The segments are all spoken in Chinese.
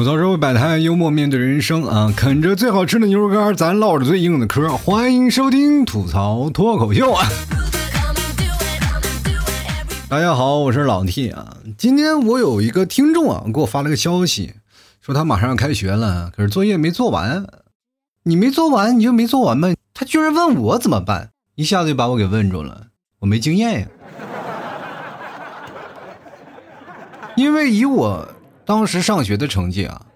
吐槽社会百态，幽默面对人生啊！啃着最好吃的牛肉干，咱唠着最硬的嗑。欢迎收听吐槽脱口秀啊！大家好，我是老 T 啊。今天我有一个听众啊，给我发了个消息，说他马上要开学了，可是作业没做完。你没做完，你就没做完呗。他居然问我怎么办，一下子就把我给问住了。我没经验呀，因为以我。当时上学的成绩啊，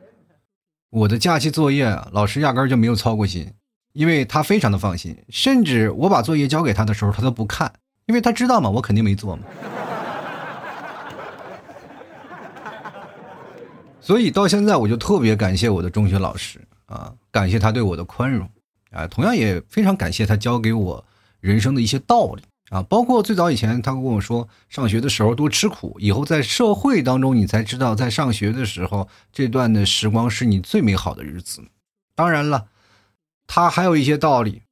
我的假期作业老师压根就没有操过心，因为他非常的放心，甚至我把作业交给他的时候，他都不看，因为他知道嘛，我肯定没做嘛。所以到现在，我就特别感谢我的中学老师啊，感谢他对我的宽容啊，同样也非常感谢他教给我人生的一些道理。啊，包括最早以前，他跟我说，上学的时候多吃苦，以后在社会当中，你才知道，在上学的时候，这段的时光是你最美好的日子。当然了，他还有一些道理，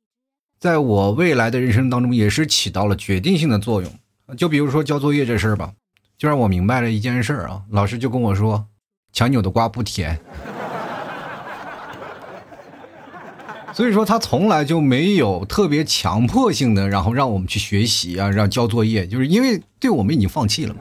在我未来的人生当中，也是起到了决定性的作用。就比如说交作业这事儿吧，就让我明白了一件事儿啊，老师就跟我说，强扭的瓜不甜。所以说他从来就没有特别强迫性的，然后让我们去学习啊，让交作业，就是因为对我们已经放弃了嘛。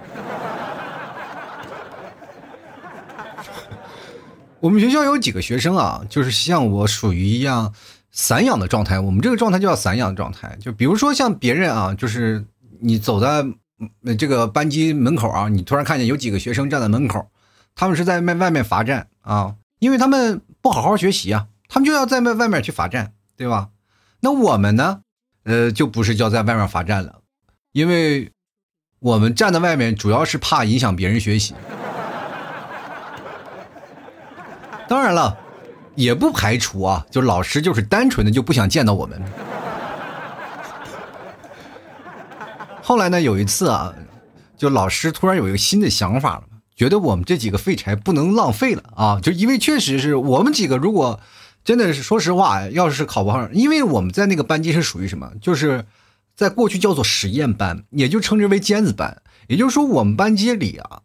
我们学校有几个学生啊，就是像我属于一样散养的状态。我们这个状态就叫散养状态。就比如说像别人啊，就是你走在这个班级门口啊，你突然看见有几个学生站在门口，他们是在外外面罚站啊，因为他们不好好学习啊。他们就要在外外面去罚站，对吧？那我们呢？呃，就不是叫在外面罚站了，因为我们站在外面主要是怕影响别人学习。当然了，也不排除啊，就老师就是单纯的就不想见到我们。后来呢，有一次啊，就老师突然有一个新的想法了，觉得我们这几个废柴不能浪费了啊，就因为确实是我们几个如果。真的是，说实话，要是考不上，因为我们在那个班级是属于什么？就是在过去叫做实验班，也就称之为尖子班。也就是说，我们班级里啊，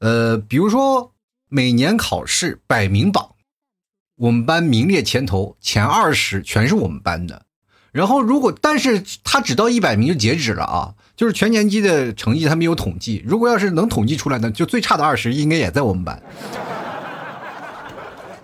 呃，比如说每年考试百名榜，我们班名列前头，前二十全是我们班的。然后如果，但是他只到一百名就截止了啊，就是全年级的成绩他没有统计。如果要是能统计出来呢，就最差的二十应该也在我们班。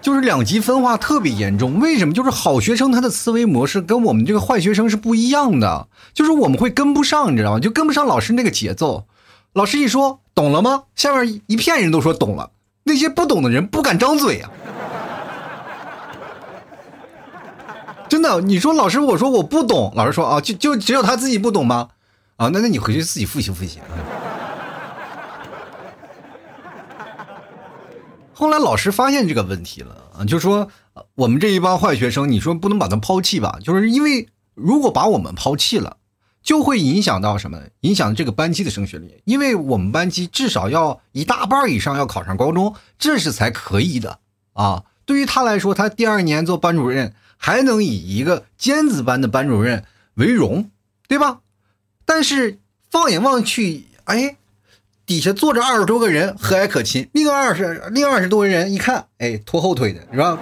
就是两极分化特别严重，为什么？就是好学生他的思维模式跟我们这个坏学生是不一样的，就是我们会跟不上，你知道吗？就跟不上老师那个节奏。老师一说懂了吗？下面一片人都说懂了，那些不懂的人不敢张嘴啊。真的，你说老师，我说我不懂，老师说啊，就就只有他自己不懂吗？啊，那那你回去自己复习复习。后来老师发现这个问题了啊，就说我们这一帮坏学生，你说不能把他抛弃吧？就是因为如果把我们抛弃了，就会影响到什么？影响这个班级的升学率。因为我们班级至少要一大半以上要考上高中，这是才可以的啊。对于他来说，他第二年做班主任还能以一个尖子班的班主任为荣，对吧？但是放眼望去，哎。底下坐着二十多个人，和蔼可亲。另二十，另二十多个人一看，哎，拖后腿的是吧？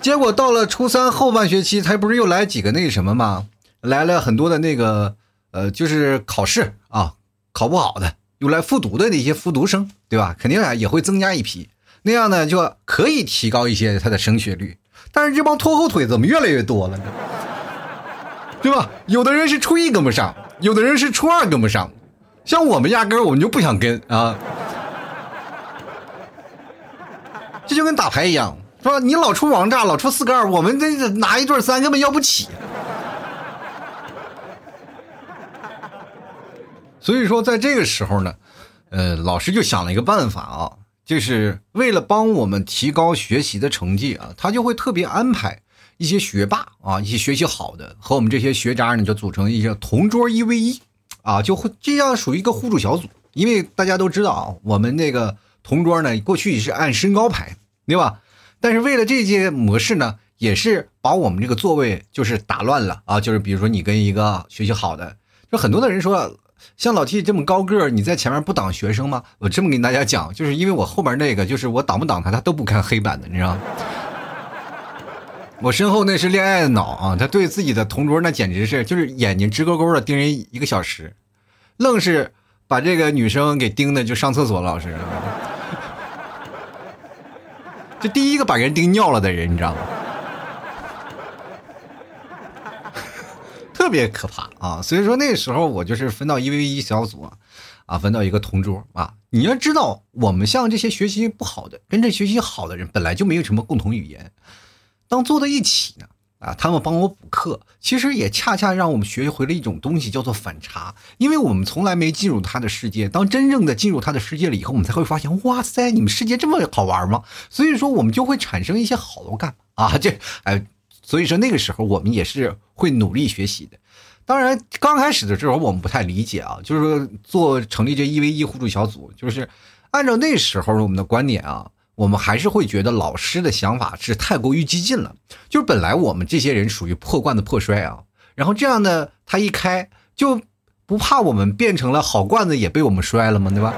结果到了初三后半学期，他不是又来几个那什么吗？来了很多的那个，呃，就是考试啊，考不好的，又来复读的那些复读生，对吧？肯定啊也会增加一批，那样呢就可以提高一些他的升学率。但是这帮拖后腿怎么越来越多了呢？对吧？有的人是初一跟不上。有的人是初二跟不上，像我们压根儿我们就不想跟啊，这就跟打牌一样，是吧？你老出王炸，老出四个二，我们这拿一对三根本要不起。所以说，在这个时候呢，呃，老师就想了一个办法啊，就是为了帮我们提高学习的成绩啊，他就会特别安排。一些学霸啊，一些学习好的和我们这些学渣呢，就组成一些同桌一 v 一，啊，就会这样属于一个互助小组。因为大家都知道啊，我们那个同桌呢，过去是按身高排，对吧？但是为了这些模式呢，也是把我们这个座位就是打乱了啊。就是比如说你跟一个学习好的，就很多的人说，像老 T 这么高个儿，你在前面不挡学生吗？我这么跟大家讲，就是因为我后边那个，就是我挡不挡他，他都不看黑板的，你知道吗？我身后那是恋爱脑啊，他对自己的同桌那简直是就是眼睛直勾勾的盯人一个小时，愣是把这个女生给盯的就上厕所了，老师，这第一个把人盯尿了的人，你知道吗？特别可怕啊！所以说那时候我就是分到一 v 一小组，啊，分到一个同桌啊。你要知道，我们像这些学习不好的，跟这学习好的人本来就没有什么共同语言。当坐在一起呢，啊，他们帮我补课，其实也恰恰让我们学会了一种东西，叫做反差。因为我们从来没进入他的世界，当真正的进入他的世界了以后，我们才会发现，哇塞，你们世界这么好玩吗？所以说，我们就会产生一些好感啊。这，哎，所以说那个时候我们也是会努力学习的。当然，刚开始的时候我们不太理解啊，就是说做成立这一 v 一互助小组，就是按照那时候我们的观点啊。我们还是会觉得老师的想法是太过于激进了，就是本来我们这些人属于破罐子破摔啊，然后这样呢，他一开就不怕我们变成了好罐子也被我们摔了吗？对吧？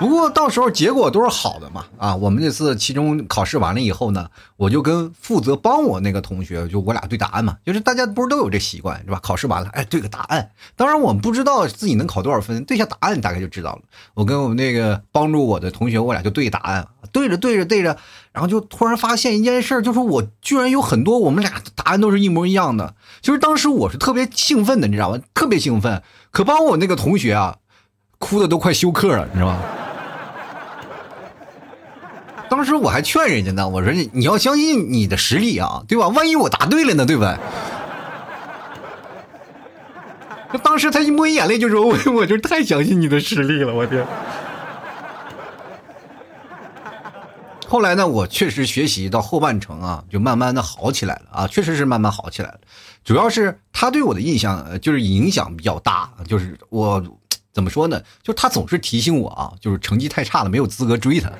不过到时候结果都是好的嘛，啊，我们这次期中考试完了以后呢，我就跟负责帮我那个同学，就我俩对答案嘛，就是大家不是都有这习惯是吧？考试完了，哎，对个答案。当然我们不知道自己能考多少分，对下答案大概就知道了。我跟我们那个帮助我的同学，我俩就对答案，对着对着对着，然后就突然发现一件事，就是我居然有很多我们俩的答案都是一模一样的。其实当时我是特别兴奋的，你知道吗？特别兴奋，可帮我那个同学啊，哭的都快休克了，你知道吗？当时我还劝人家呢，我说你你要相信你的实力啊，对吧？万一我答对了呢，对吧？当时他一抹眼泪就说：“ 我我就太相信你的实力了，我天！”后来呢，我确实学习到后半程啊，就慢慢的好起来了啊，确实是慢慢好起来了。主要是他对我的印象就是影响比较大，就是我怎么说呢？就他总是提醒我啊，就是成绩太差了，没有资格追他。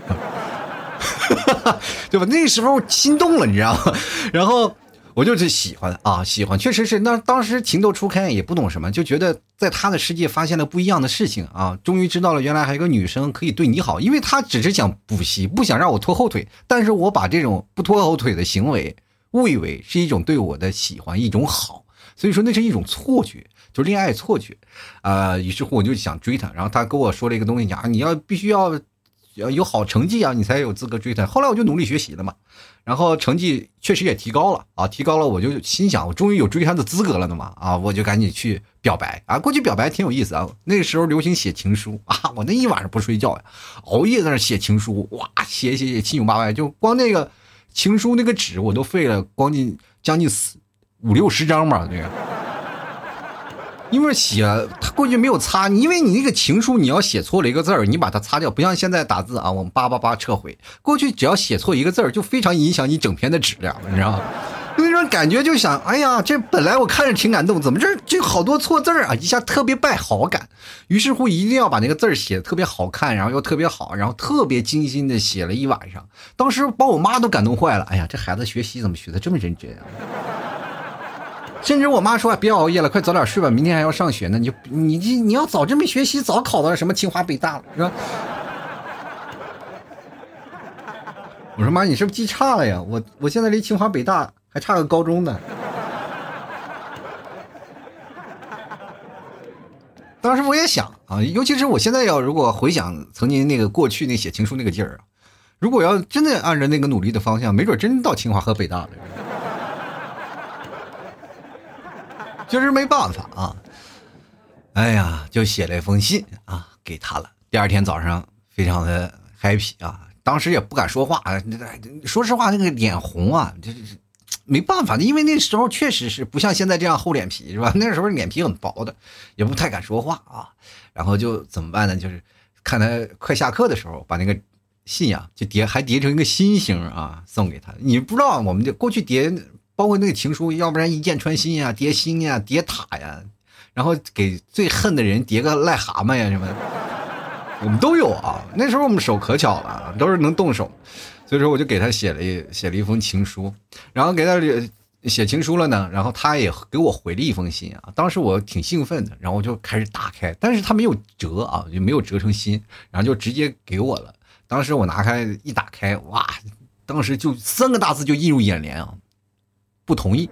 对吧？那时候心动了，你知道吗？然后我就是喜欢啊，喜欢，确实是。那当时情窦初开，也不懂什么，就觉得在他的世界发现了不一样的事情啊。终于知道了，原来还有个女生可以对你好，因为他只是想补习，不想让我拖后腿。但是我把这种不拖后腿的行为误以为是一种对我的喜欢，一种好。所以说那是一种错觉，就恋爱错觉啊。于是乎我就想追她，然后她跟我说了一个东西，讲你要必须要。要有好成绩啊，你才有资格追她。后来我就努力学习了嘛，然后成绩确实也提高了啊，提高了，我就心想，我终于有追她的资格了的嘛啊，我就赶紧去表白啊。过去表白挺有意思啊，那个时候流行写情书啊，我那一晚上不睡觉呀，熬夜在那写情书，哇，写写写七扭八歪，就光那个情书那个纸我都废了，光近将近四五六十张吧，那个。因为写他过去没有擦，因为你那个情书你要写错了一个字儿，你把它擦掉，不像现在打字啊，我们叭叭叭撤回。过去只要写错一个字儿，就非常影响你整篇的质量，你知道吗？那种感觉就想，哎呀，这本来我看着挺感动，怎么这这好多错字儿啊？一下特别败好感。于是乎，一定要把那个字儿写的特别好看，然后又特别好，然后特别精心的写了一晚上。当时把我妈都感动坏了，哎呀，这孩子学习怎么学的这么认真啊？甚至我妈说：“别熬夜了，快早点睡吧，明天还要上学呢。你你你你要早这么学习，早考到什么清华北大了，是吧？”我说：“妈，你是不是记差了呀？我我现在离清华北大还差个高中呢。”当时我也想啊，尤其是我现在要如果回想曾经那个过去那写情书那个劲儿啊，如果要真的按照那个努力的方向，没准真到清华和北大了。就是没办法啊，哎呀，就写了一封信啊给他了。第二天早上非常的 happy 啊，当时也不敢说话，说实话那个脸红啊，这这没办法的，因为那时候确实是不像现在这样厚脸皮是吧？那时候脸皮很薄的，也不太敢说话啊。然后就怎么办呢？就是看他快下课的时候，把那个信呀就叠还叠成一个心形啊送给他。你不知道，我们就过去叠。包括那个情书，要不然一箭穿心呀，叠心呀，叠塔呀，然后给最恨的人叠个癞蛤蟆呀什么的，我们都有啊。那时候我们手可巧了，都是能动手，所以说我就给他写了一写了一封情书，然后给他写情书了呢，然后他也给我回了一封信啊。当时我挺兴奋的，然后我就开始打开，但是他没有折啊，就没有折成心，然后就直接给我了。当时我拿开一打开，哇，当时就三个大字就映入眼帘啊，不同意。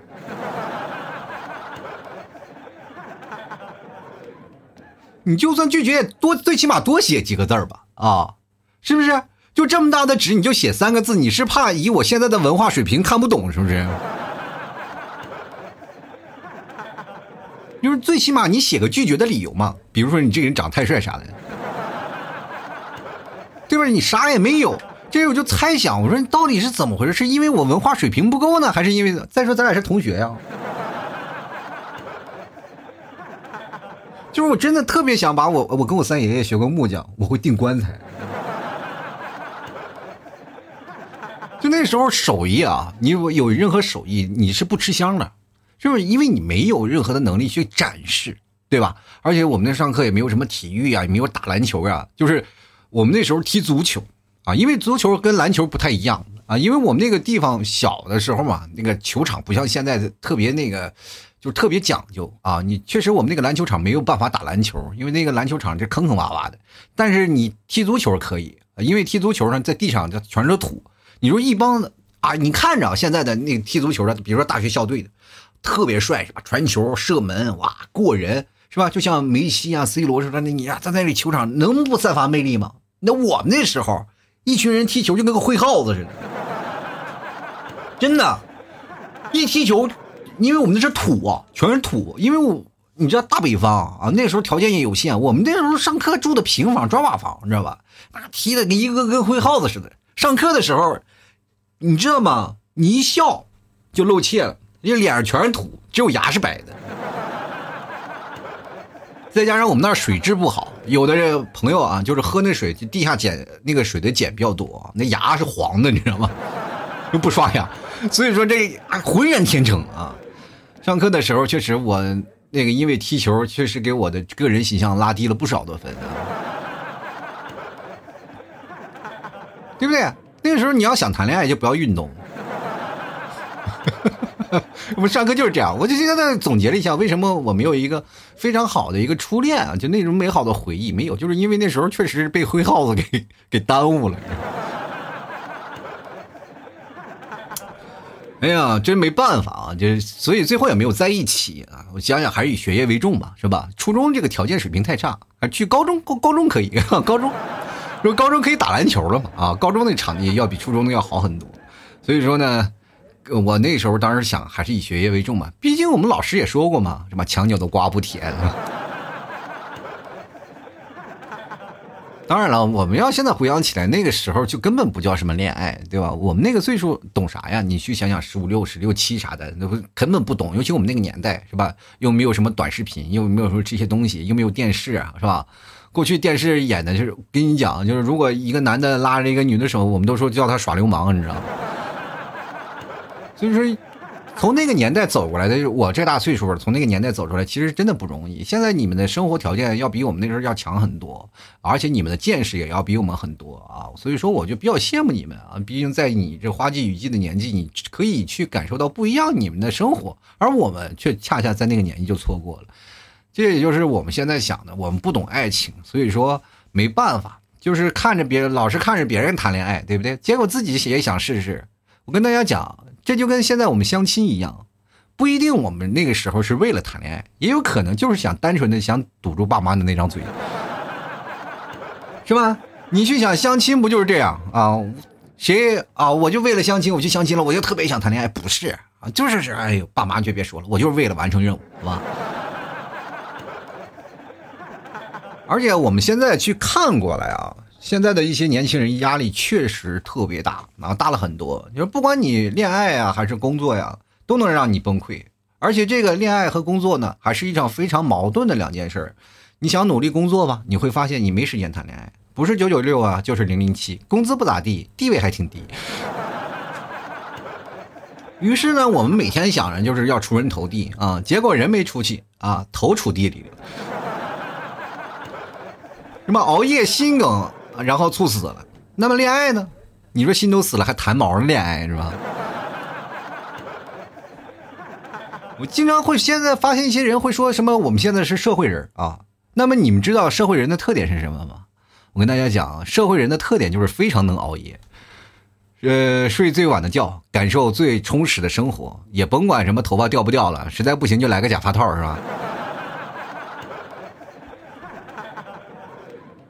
你就算拒绝，多最起码多写几个字吧，啊，是不是？就这么大的纸，你就写三个字，你是怕以我现在的文化水平看不懂，是不是？就是最起码你写个拒绝的理由嘛，比如说你这个人长太帅啥的，对吧？你啥也没有，这我就猜想，我说你到底是怎么回事？是因为我文化水平不够呢，还是因为再说咱俩是同学呀？就是我真的特别想把我，我跟我三爷爷学过木匠，我会钉棺材。就那时候手艺啊，你有任何手艺，你是不吃香的，就是？因为你没有任何的能力去展示，对吧？而且我们那上课也没有什么体育啊，也没有打篮球啊，就是我们那时候踢足球啊，因为足球跟篮球不太一样啊，因为我们那个地方小的时候嘛，那个球场不像现在的特别那个。就特别讲究啊！你确实我们那个篮球场没有办法打篮球，因为那个篮球场这坑坑洼洼的。但是你踢足球可以，因为踢足球呢，在地上就全是土。你说一帮啊，你看着现在的那个踢足球的，比如说大学校队的，特别帅是吧？传球、射门，哇，过人是吧？就像梅西啊、C 罗似的，那你啊，在那里球场能不散发魅力吗？那我们那时候一群人踢球就跟个挥耗子似的，真的，一踢球。因为我们那是土啊，全是土。因为我你知道大北方啊，那时候条件也有限。我们那时候上课住的平房砖瓦房，你知道吧？那踢的跟一个跟挥耗子似的。上课的时候，你知道吗？你一笑就露怯了，因为脸上全是土，只有牙是白的。再加上我们那儿水质不好，有的朋友啊，就是喝那水，地下碱那个水的碱比较多，那牙是黄的，你知道吗？又不刷牙，所以说这浑然天成啊。上课的时候，确实我那个因为踢球，确实给我的个人形象拉低了不少的分啊，对不对？那个时候你要想谈恋爱，就不要运动。我们上课就是这样，我就现在总结了一下，为什么我没有一个非常好的一个初恋啊？就那种美好的回忆没有，就是因为那时候确实被灰耗子给给耽误了。哎呀，真没办法啊！就所以最后也没有在一起啊。我想想，还是以学业为重吧，是吧？初中这个条件水平太差，啊，去高中高高中可以，高中说高中可以打篮球了嘛？啊，高中那场地要比初中的要好很多。所以说呢，我那时候当时想，还是以学业为重嘛。毕竟我们老师也说过嘛，什么墙角的瓜不甜。当然了，我们要现在回想起来，那个时候就根本不叫什么恋爱，对吧？我们那个岁数懂啥呀？你去想想，十五六、十六七啥的，那不根本不懂。尤其我们那个年代，是吧？又没有什么短视频，又没有说这些东西，又没有电视，是吧？过去电视演的就是，跟你讲，就是如果一个男的拉着一个女的手，我们都说叫他耍流氓，你知道吗？所以说。从那个年代走过来的，我这大岁数了，从那个年代走出来，其实真的不容易。现在你们的生活条件要比我们那时候要强很多，而且你们的见识也要比我们很多啊。所以说，我就比较羡慕你们啊。毕竟在你这花季雨季的年纪，你可以去感受到不一样你们的生活，而我们却恰恰在那个年纪就错过了。这也就是我们现在想的，我们不懂爱情，所以说没办法，就是看着别人，老是看着别人谈恋爱，对不对？结果自己也想试试。我跟大家讲。这就跟现在我们相亲一样，不一定我们那个时候是为了谈恋爱，也有可能就是想单纯的想堵住爸妈的那张嘴，是吧？你去想相亲不就是这样啊？谁啊？我就为了相亲，我去相亲了，我就特别想谈恋爱，不是啊？就是是，哎呦，爸妈就别说了，我就是为了完成任务，好吧？而且我们现在去看过来啊。现在的一些年轻人压力确实特别大啊，大了很多。你说不管你恋爱啊还是工作呀，都能让你崩溃。而且这个恋爱和工作呢，还是一场非常矛盾的两件事。你想努力工作吧，你会发现你没时间谈恋爱，不是九九六啊，就是零零七，工资不咋地，地位还挺低。于是呢，我们每天想着就是要出人头地啊，结果人没出去啊，头出地里了。什么熬夜心梗？然后猝死了，那么恋爱呢？你说心都死了还谈毛恋爱是吧？我经常会现在发现一些人会说什么我们现在是社会人啊，那么你们知道社会人的特点是什么吗？我跟大家讲，社会人的特点就是非常能熬夜，呃，睡最晚的觉，感受最充实的生活，也甭管什么头发掉不掉了，实在不行就来个假发套，是吧？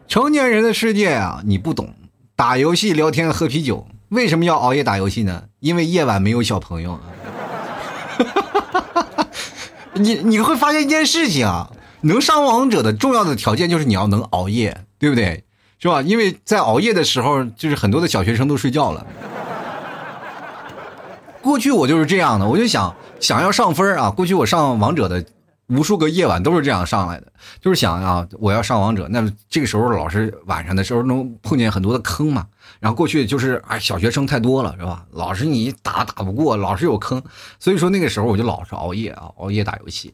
成年人的世界啊，你不懂。打游戏、聊天、喝啤酒，为什么要熬夜打游戏呢？因为夜晚没有小朋友。你你会发现一件事情啊，能上王者的重要的条件就是你要能熬夜，对不对？是吧？因为在熬夜的时候，就是很多的小学生都睡觉了。过去我就是这样的，我就想想要上分啊。过去我上王者的。无数个夜晚都是这样上来的，就是想啊，我要上王者，那这个时候老是晚上的时候能碰见很多的坑嘛。然后过去就是哎，小学生太多了，是吧？老是你打打不过，老是有坑，所以说那个时候我就老是熬夜啊，熬夜打游戏。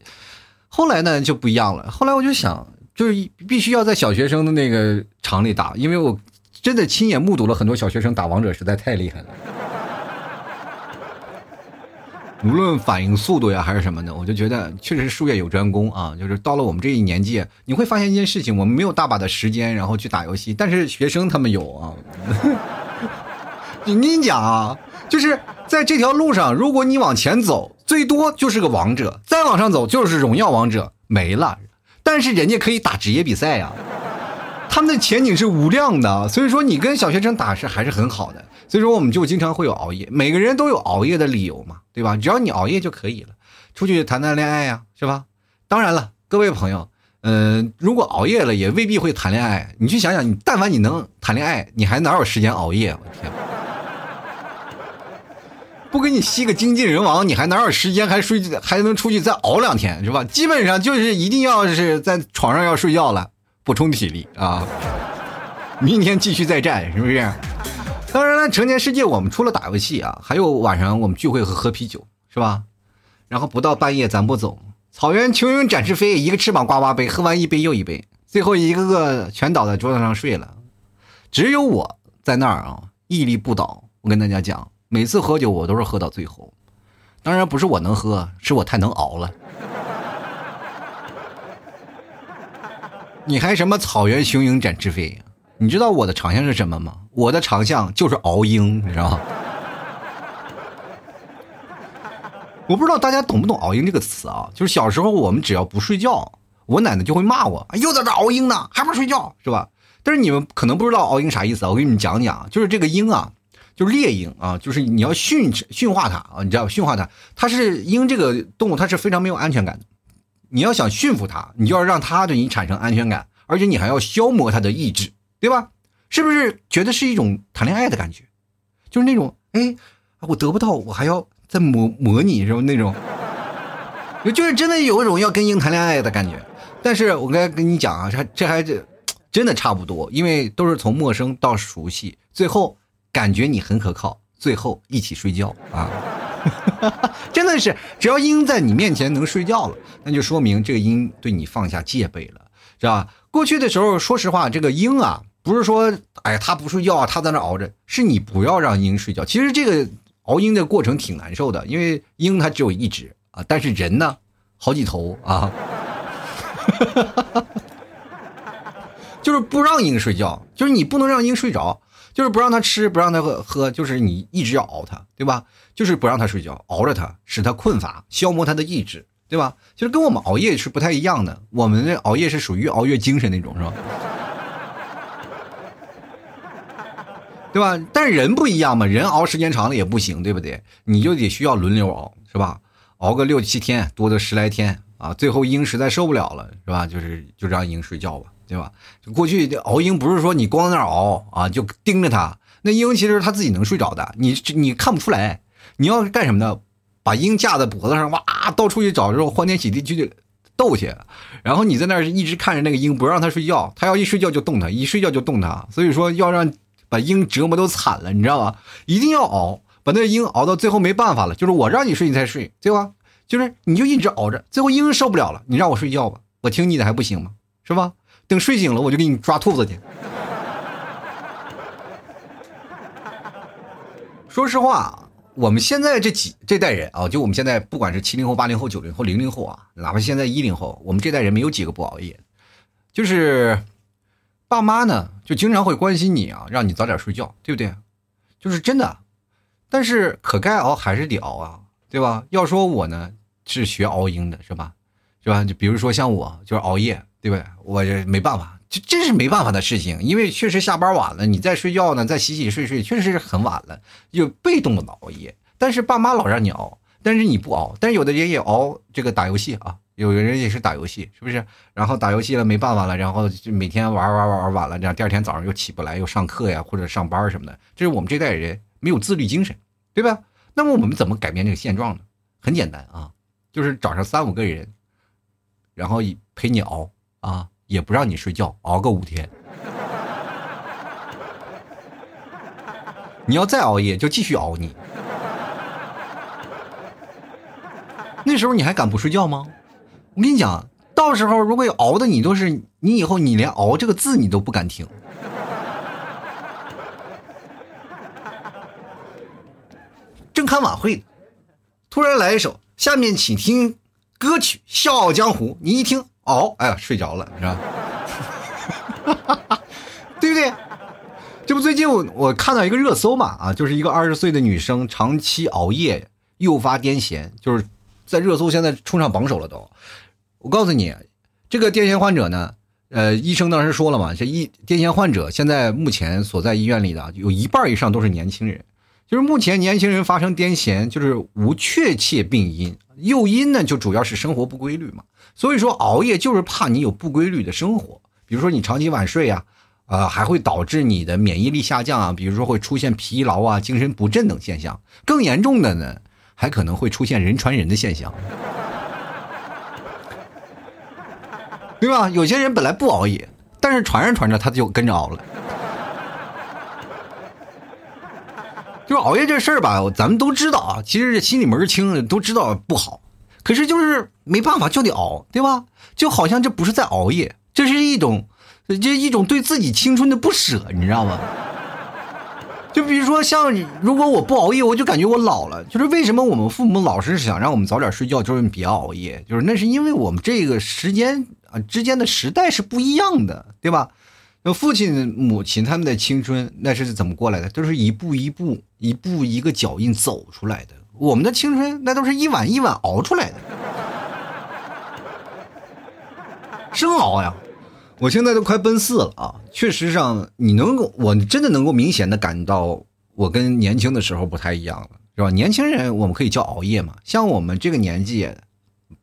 后来呢就不一样了，后来我就想，就是必须要在小学生的那个场里打，因为我真的亲眼目睹了很多小学生打王者，实在太厉害了。无论反应速度呀还是什么的，我就觉得确实是术业有专攻啊。就是到了我们这一年纪，你会发现一件事情：我们没有大把的时间，然后去打游戏，但是学生他们有啊。你跟你讲啊，就是在这条路上，如果你往前走，最多就是个王者；再往上走就是荣耀王者，没了。但是人家可以打职业比赛呀，他们的前景是无量的。所以说，你跟小学生打是还是很好的。所以说，我们就经常会有熬夜，每个人都有熬夜的理由嘛，对吧？只要你熬夜就可以了，出去谈谈恋爱呀，是吧？当然了，各位朋友，嗯，如果熬夜了，也未必会谈恋爱。你去想想，你但凡你能谈恋爱，你还哪有时间熬夜？我天，不给你吸个精尽人亡，你还哪有时间还睡，还能出去再熬两天，是吧？基本上就是一定要是在床上要睡觉了，补充体力啊，明天继续再战，是不是？当然了，成年世界我们除了打游戏啊，还有晚上我们聚会和喝啤酒，是吧？然后不到半夜咱不走，草原雄鹰展翅飞，一个翅膀呱呱飞，喝完一杯又一杯，最后一个个全倒在桌子上睡了，只有我在那儿啊屹立不倒。我跟大家讲，每次喝酒我都是喝到最后，当然不是我能喝，是我太能熬了。你还什么草原雄鹰展翅飞？你知道我的长项是什么吗？我的长项就是熬鹰，你知道吗？我不知道大家懂不懂“熬鹰”这个词啊？就是小时候我们只要不睡觉，我奶奶就会骂我，又在这熬鹰呢，还不睡觉，是吧？但是你们可能不知道熬鹰啥意思啊？我给你们讲讲，就是这个鹰啊，就是猎鹰啊，就是你要驯驯化它啊，你知道驯化它，它是鹰这个动物，它是非常没有安全感的。你要想驯服它，你就要让它对你产生安全感，而且你还要消磨它的意志。对吧？是不是觉得是一种谈恋爱的感觉？就是那种，哎，我得不到，我还要再磨磨你，是吧？那种，就是真的有一种要跟鹰谈恋爱的感觉。但是我该跟你讲啊，这这还这真的差不多，因为都是从陌生到熟悉，最后感觉你很可靠，最后一起睡觉啊！真的是，只要鹰在你面前能睡觉了，那就说明这个鹰对你放下戒备了，是吧？过去的时候，说实话，这个鹰啊。不是说，哎，他不睡觉啊，他在那熬着。是你不要让鹰睡觉。其实这个熬鹰的过程挺难受的，因为鹰它只有一只啊，但是人呢，好几头啊。就是不让鹰睡觉，就是你不能让鹰睡着，就是不让它吃，不让它喝，就是你一直要熬它，对吧？就是不让它睡觉，熬着它，使它困乏，消磨它的意志，对吧？就是跟我们熬夜是不太一样的，我们的熬夜是属于熬越精神那种，是吧？对吧？但是人不一样嘛，人熬时间长了也不行，对不对？你就得需要轮流熬，是吧？熬个六七天，多的十来天啊，最后鹰实在受不了了，是吧？就是就让鹰睡觉吧，对吧？过去熬鹰不是说你光在那熬啊，就盯着它，那鹰其实它自己能睡着的，你你看不出来。你要干什么呢？把鹰架在脖子上，哇，到处去找这种欢天喜地就去逗去，然后你在那儿一直看着那个鹰，不让它睡觉，它要一睡觉就动它，一睡觉就动它，所以说要让。把鹰折磨都惨了，你知道吗？一定要熬，把那鹰熬到最后没办法了，就是我让你睡你才睡，对吧？就是你就一直熬着，最后鹰受不了了，你让我睡觉吧，我听你的还不行吗？是吧？等睡醒了我就给你抓兔子去。说实话，我们现在这几这代人啊，就我们现在不管是七零后、八零后、九零后、零零后啊，哪怕现在一零后，我们这代人没有几个不熬夜，就是爸妈呢就经常会关心你啊，让你早点睡觉，对不对？就是真的，但是可该熬还是得熬啊，对吧？要说我呢是学熬鹰的，是吧？是吧？就比如说像我就是熬夜，对不对？我这没办法，这这是没办法的事情，因为确实下班晚了，你再睡觉呢，再洗洗睡睡，确实是很晚了，就被动的熬夜。但是爸妈老让你熬，但是你不熬，但是有的人也熬这个打游戏啊，有的人也是打游戏，是不是？然后打游戏了没办法了，然后就每天玩玩玩玩晚了，这样第二天早上又起不来，又上课呀或者上班什么的，这是我们这代人没有自律精神，对吧？那么我们怎么改变这个现状呢？很简单啊，就是找上三五个人，然后陪你熬啊，也不让你睡觉，熬个五天。你要再熬夜，就继续熬你。那时候你还敢不睡觉吗？我跟你讲，到时候如果有熬的你都是你以后你连熬这个字你都不敢听。正看晚会呢，突然来一首，下面请听歌曲《笑傲江湖》。你一听熬，哎呀，睡着了，是吧？对不对？这不最近我我看到一个热搜嘛，啊，就是一个二十岁的女生长期熬夜诱发癫痫，就是。在热搜现在冲上榜首了都，我告诉你，这个癫痫患者呢，呃，医生当时说了嘛，这一癫痫患者现在目前所在医院里的有一半以上都是年轻人，就是目前年轻人发生癫痫就是无确切病因，诱因呢就主要是生活不规律嘛，所以说熬夜就是怕你有不规律的生活，比如说你长期晚睡啊，呃，还会导致你的免疫力下降啊，比如说会出现疲劳啊、精神不振等现象，更严重的呢。还可能会出现人传人的现象，对吧？有些人本来不熬夜，但是传着传着他就跟着熬了。就是熬夜这事儿吧，咱们都知道啊，其实心里门儿清，都知道不好，可是就是没办法，就得熬，对吧？就好像这不是在熬夜，这是一种，这一种对自己青春的不舍，你知道吗？就比如说，像如果我不熬夜，我就感觉我老了。就是为什么我们父母老是想让我们早点睡觉，就是你别熬夜，就是那是因为我们这个时间啊之间的时代是不一样的，对吧？那父亲、母亲他们的青春那是怎么过来的？都是一步一步、一步一个脚印走出来的。我们的青春那都是一碗一碗熬出来的，生熬呀。我现在都快奔四了啊！确实上，你能够，我真的能够明显的感到，我跟年轻的时候不太一样了，是吧？年轻人我们可以叫熬夜嘛，像我们这个年纪，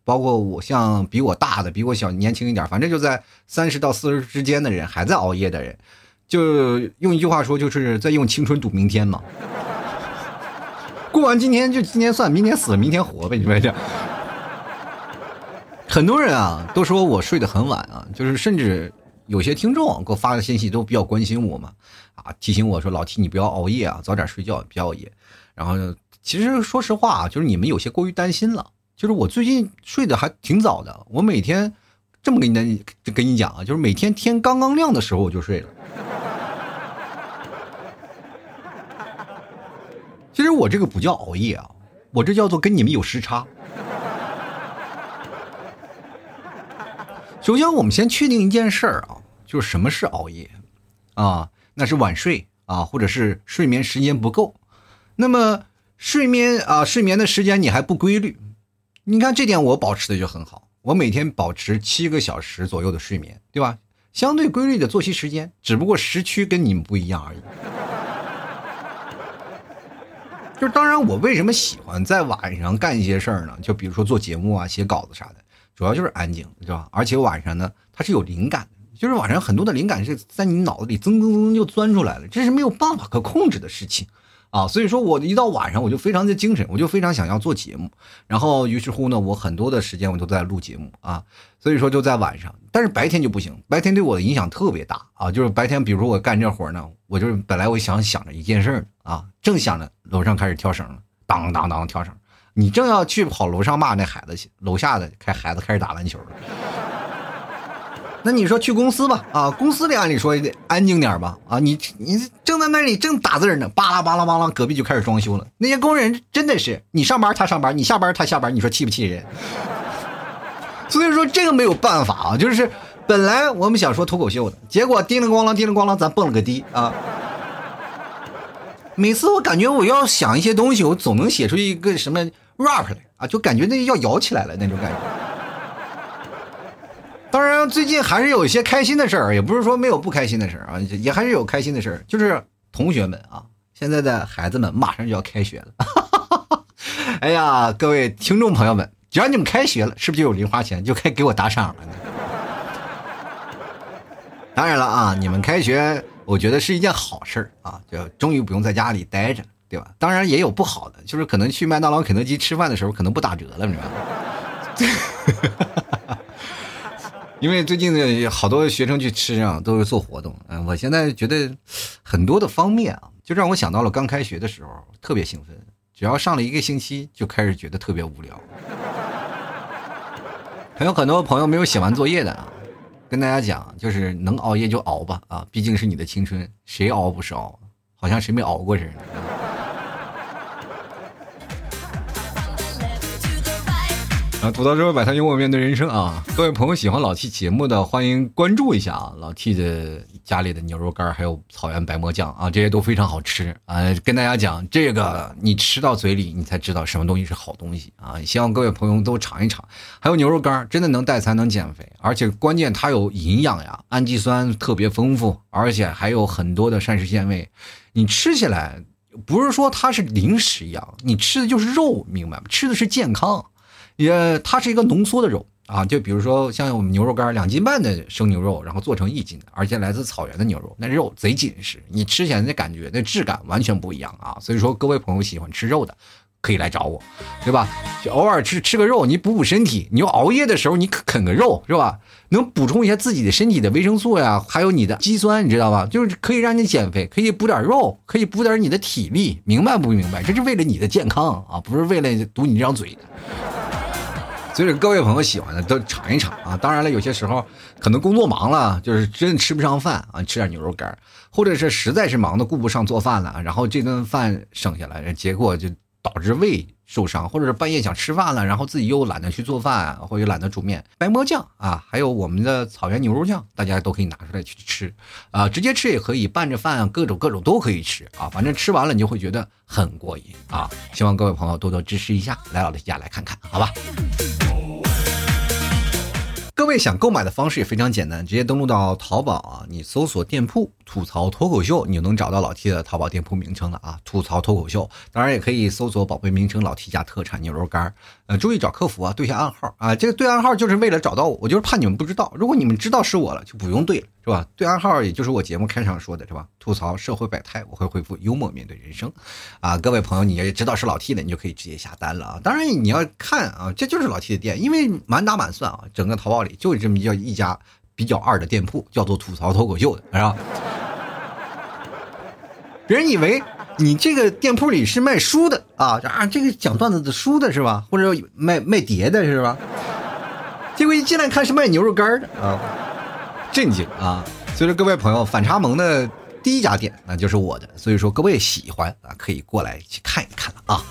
包括我，像比我大的、比我小、年轻一点，反正就在三十到四十之间的人，还在熬夜的人，就用一句话说，就是在用青春赌明天嘛。过完今天就今天算，明天死明天活呗，你说这。很多人啊都说我睡得很晚啊，就是甚至有些听众给我发的信息都比较关心我嘛，啊提醒我说老 T 你不要熬夜啊，早点睡觉，别熬夜。然后其实说实话啊，就是你们有些过于担心了。就是我最近睡得还挺早的，我每天这么跟你跟你讲啊，就是每天天刚刚亮的时候我就睡了。其实我这个不叫熬夜啊，我这叫做跟你们有时差。首先，我们先确定一件事儿啊，就是什么是熬夜，啊，那是晚睡啊，或者是睡眠时间不够。那么睡眠啊，睡眠的时间你还不规律，你看这点我保持的就很好，我每天保持七个小时左右的睡眠，对吧？相对规律的作息时间，只不过时区跟你们不一样而已。就当然，我为什么喜欢在晚上干一些事儿呢？就比如说做节目啊、写稿子啥的。主要就是安静，对吧？而且晚上呢，它是有灵感的，就是晚上很多的灵感是在你脑子里噌噌噌就钻出来了，这是没有办法可控制的事情啊。所以说我一到晚上我就非常的精神，我就非常想要做节目，然后于是乎呢，我很多的时间我都在录节目啊。所以说就在晚上，但是白天就不行，白天对我的影响特别大啊。就是白天，比如说我干这活呢，我就是本来我想想着一件事啊，正想着楼上开始跳绳了，当当当跳绳。你正要去跑楼上骂那孩子去，楼下的开孩子开始打篮球了。那你说去公司吧，啊，公司里按理说也得安静点吧，啊，你你正在那里正打字呢，巴拉巴拉巴拉，隔壁就开始装修了。那些工人真的是，你上班他上班，你下班他下班，你说气不气人？所以说这个没有办法啊，就是本来我们想说脱口秀的，结果叮铃咣啷叮铃咣啷，咱蹦了个迪啊。每次我感觉我要想一些东西，我总能写出一个什么 rap 来啊，就感觉那要摇起来了那种感觉。当然，最近还是有一些开心的事儿，也不是说没有不开心的事儿啊，也还是有开心的事儿。就是同学们啊，现在的孩子们马上就要开学了。哎呀，各位听众朋友们，只要你们开学了，是不是就有零花钱，就可以给我打赏了呢？当然了啊，你们开学，我觉得是一件好事儿啊，就终于不用在家里待着，对吧？当然也有不好的，就是可能去麦当劳、肯德基吃饭的时候，可能不打折了，你知道吗？因为最近的好多学生去吃啊，都是做活动。嗯，我现在觉得很多的方面啊，就让我想到了刚开学的时候，特别兴奋。只要上了一个星期，就开始觉得特别无聊。还有很多朋友没有写完作业的啊，跟大家讲，就是能熬夜就熬吧啊，毕竟是你的青春，谁熬不是熬？好像谁没熬过似的。啊，吐槽之后摆摊幽默面对人生啊！各位朋友喜欢老 T 节目的，欢迎关注一下啊！老 T 的家里的牛肉干还有草原白馍酱啊，这些都非常好吃啊！跟大家讲，这个你吃到嘴里，你才知道什么东西是好东西啊！希望各位朋友都尝一尝。还有牛肉干真的能代餐，能减肥，而且关键它有营养呀，氨基酸特别丰富，而且还有很多的膳食纤维，你吃起来不是说它是零食一样，你吃的就是肉，明白吗？吃的是健康。也，它是一个浓缩的肉啊，就比如说像我们牛肉干两斤半的生牛肉，然后做成一斤的，而且来自草原的牛肉，那肉贼紧实，你吃起来那感觉那质感完全不一样啊。所以说，各位朋友喜欢吃肉的，可以来找我，对吧？就偶尔吃吃个肉，你补补身体。你要熬夜的时候，你啃个肉是吧？能补充一下自己的身体的维生素呀，还有你的肌酸，你知道吧？就是可以让你减肥，可以补点肉，可以补点你的体力，明白不明白？这是为了你的健康啊，不是为了堵你这张嘴的。所以各位朋友喜欢的都尝一尝啊！当然了，有些时候可能工作忙了，就是真吃不上饭啊，吃点牛肉干，或者是实在是忙的顾不上做饭了，然后这顿饭省下来，结果就导致胃。受伤，或者是半夜想吃饭了，然后自己又懒得去做饭，或者懒得煮面，白馍酱啊，还有我们的草原牛肉酱，大家都可以拿出来去吃，啊，直接吃也可以，拌着饭，各种各种都可以吃啊，反正吃完了你就会觉得很过瘾啊！希望各位朋友多多支持一下，来老弟家来看看，好吧？各位想购买的方式也非常简单，直接登录到淘宝啊，你搜索店铺“吐槽脱口秀”，你就能找到老 T 的淘宝店铺名称了啊。吐槽脱口秀，当然也可以搜索宝贝名称“老 T 家特产牛肉干”。呃，注意找客服啊，对下暗号啊。这个对暗号就是为了找到我，我就是怕你们不知道。如果你们知道是我了，就不用对了。是吧？对暗号也就是我节目开场说的是吧？吐槽社会百态，我会回复幽默面对人生。啊，各位朋友，你也知道是老 T 的，你就可以直接下单了啊。当然你要看啊，这就是老 T 的店，因为满打满算啊，整个淘宝里就这么叫一家比较二的店铺，叫做吐槽脱口秀的，是吧？别人以为你这个店铺里是卖书的啊啊，这个讲段子的书的是吧？或者卖卖碟的是吧？结果一进来看是卖牛肉干的啊。震惊啊！所以说各位朋友，反差萌的第一家店那就是我的，所以说各位喜欢啊，可以过来去看一看了啊。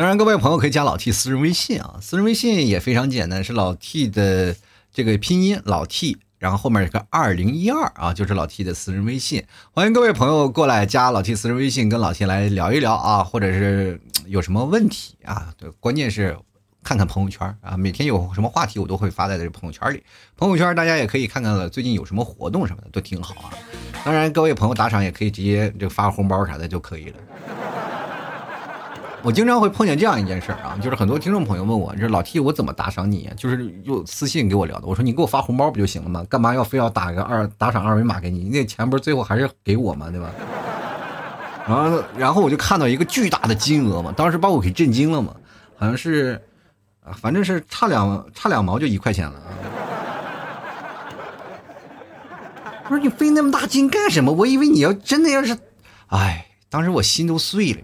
当然，各位朋友可以加老 T 私人微信啊，私人微信也非常简单，是老 T 的这个拼音老 T，然后后面有个二零一二啊，就是老 T 的私人微信。欢迎各位朋友过来加老 T 私人微信，跟老 T 来聊一聊啊，或者是有什么问题啊？对，关键是。看看朋友圈啊，每天有什么话题我都会发在这朋友圈里。朋友圈大家也可以看看了，最近有什么活动什么的都挺好啊。当然，各位朋友打赏也可以直接就发个红包啥的就可以了。我经常会碰见这样一件事啊，就是很多听众朋友问我，这老 T 我怎么打赏你？就是用私信给我聊的。我说你给我发红包不就行了吗？干嘛要非要打个二打赏二维码给你？那钱不是最后还是给我吗？对吧？然后然后我就看到一个巨大的金额嘛，当时把我给震惊了嘛，好像是。啊，反正是差两差两毛就一块钱了啊！不是你费那么大劲干什么？我以为你要真的要是，哎，当时我心都碎了。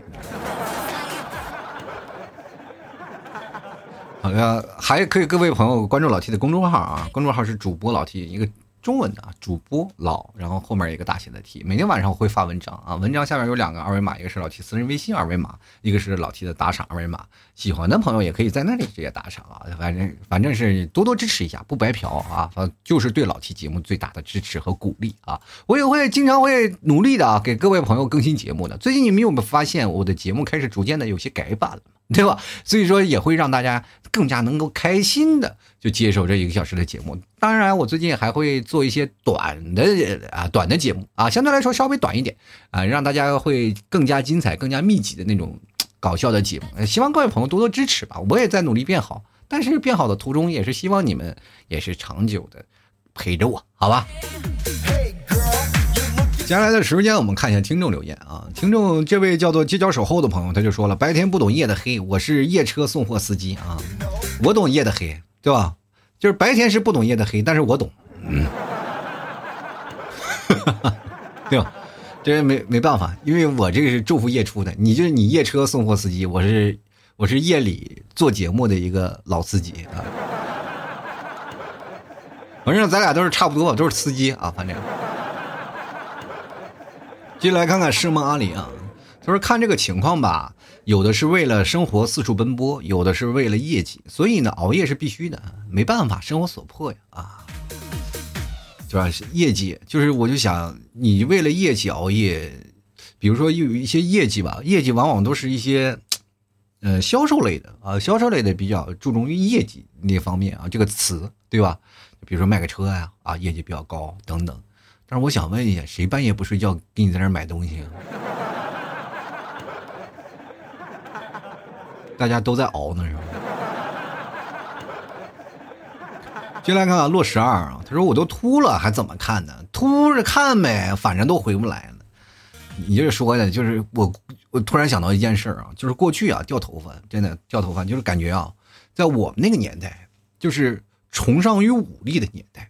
呃还可以，各位朋友关注老 T 的公众号啊，公众号是主播老 T 一个。中文的主播老，然后后面一个大写的 T，每天晚上我会发文章啊，文章下面有两个二维码，一个是老 T 私人微信二维码，一个是老 T 的打赏二维码，喜欢的朋友也可以在那里直接打赏啊，反正反正是多多支持一下，不白嫖啊，就是对老 T 节目最大的支持和鼓励啊，我也会经常会努力的啊，给各位朋友更新节目的。最近你们有没有发现我的节目开始逐渐的有些改版了？对吧？所以说也会让大家更加能够开心的就接受这一个小时的节目。当然，我最近还会做一些短的啊短的节目啊，相对来说稍微短一点啊，让大家会更加精彩、更加密集的那种搞笑的节目。希望各位朋友多多支持吧，我也在努力变好，但是变好的途中也是希望你们也是长久的陪着我，好吧？接下来的时间，我们看一下听众留言啊。听众这位叫做街角守候的朋友，他就说了：“白天不懂夜的黑，我是夜车送货司机啊，我懂夜的黑，对吧？就是白天是不懂夜的黑，但是我懂，嗯，对吧？这没没办法，因为我这个是昼伏夜出的，你就是你夜车送货司机，我是我是夜里做节目的一个老司机啊。反正咱俩都是差不多，都是司机啊，反正。”接来看看诗梦阿里啊，他说看这个情况吧，有的是为了生活四处奔波，有的是为了业绩，所以呢熬夜是必须的，没办法，生活所迫呀啊，对吧？业绩就是，我就想你为了业绩熬夜，比如说有一些业绩吧，业绩往往都是一些，呃，销售类的啊，销售类的比较注重于业绩那方面啊，这个词对吧？比如说卖个车呀啊，业绩比较高等等。但是我想问一下，谁半夜不睡觉给你在那买东西啊？大家都在熬呢，是吧？进来看看落十二啊，他说我都秃了，还怎么看呢？秃着看呗，反正都回不来了。你这说的，就是我，我突然想到一件事啊，就是过去啊掉头发，真的掉头发，就是感觉啊，在我们那个年代，就是崇尚于武力的年代。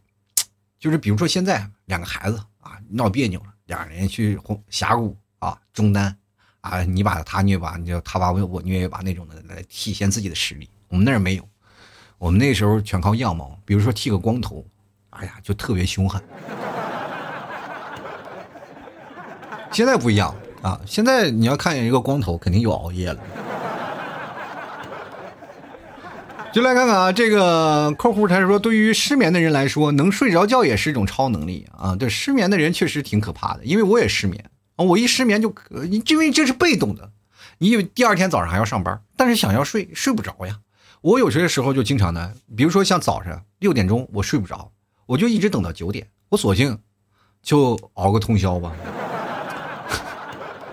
就是比如说现在两个孩子啊闹别扭了，两人去红峡谷啊中单啊，你把他虐吧，你就他把我我虐一把那种的来体现自己的实力。我们那儿没有，我们那时候全靠样貌。比如说剃个光头，哎呀就特别凶狠。现在不一样啊，现在你要看见一个光头，肯定有熬夜了。就来看看啊，这个客户他说，对于失眠的人来说，能睡着觉也是一种超能力啊。对，失眠的人确实挺可怕的，因为我也失眠啊。我一失眠就，因为这是被动的，你以为第二天早上还要上班，但是想要睡睡不着呀。我有些时候就经常的，比如说像早上六点钟我睡不着，我就一直等到九点，我索性就熬个通宵吧。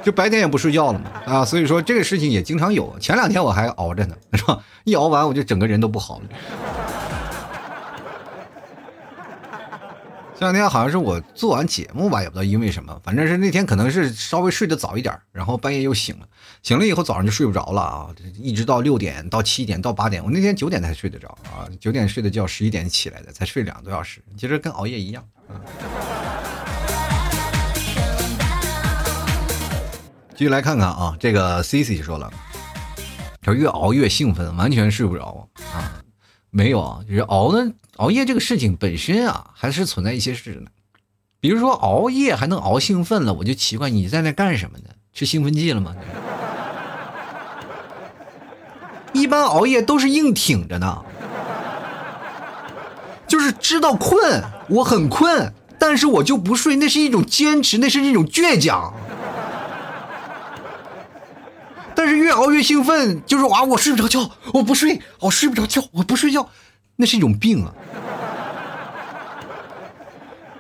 就白天也不睡觉了嘛，啊，所以说这个事情也经常有。前两天我还熬着呢，是吧？一熬完我就整个人都不好了。前两天好像是我做完节目吧，也不知道因为什么，反正是那天可能是稍微睡得早一点，然后半夜又醒了，醒了以后早上就睡不着了啊，一直到六点到七点到八点，我那天九点才睡得着啊，九点睡的觉，十一点起来的，才睡两个多小时，其实跟熬夜一样啊。继续来看看啊，这个 C C 说了，他越熬越兴奋，完全睡不着啊。没有啊，就是熬呢熬夜这个事情本身啊，还是存在一些事呢。比如说熬夜还能熬兴奋了，我就奇怪你在那干什么呢？吃兴奋剂了吗？一般熬夜都是硬挺着呢，就是知道困，我很困，但是我就不睡，那是一种坚持，那是一种倔强。但是越熬越兴奋，就是啊，我睡不着觉，我不睡，我睡不着觉，我不睡觉，那是一种病啊。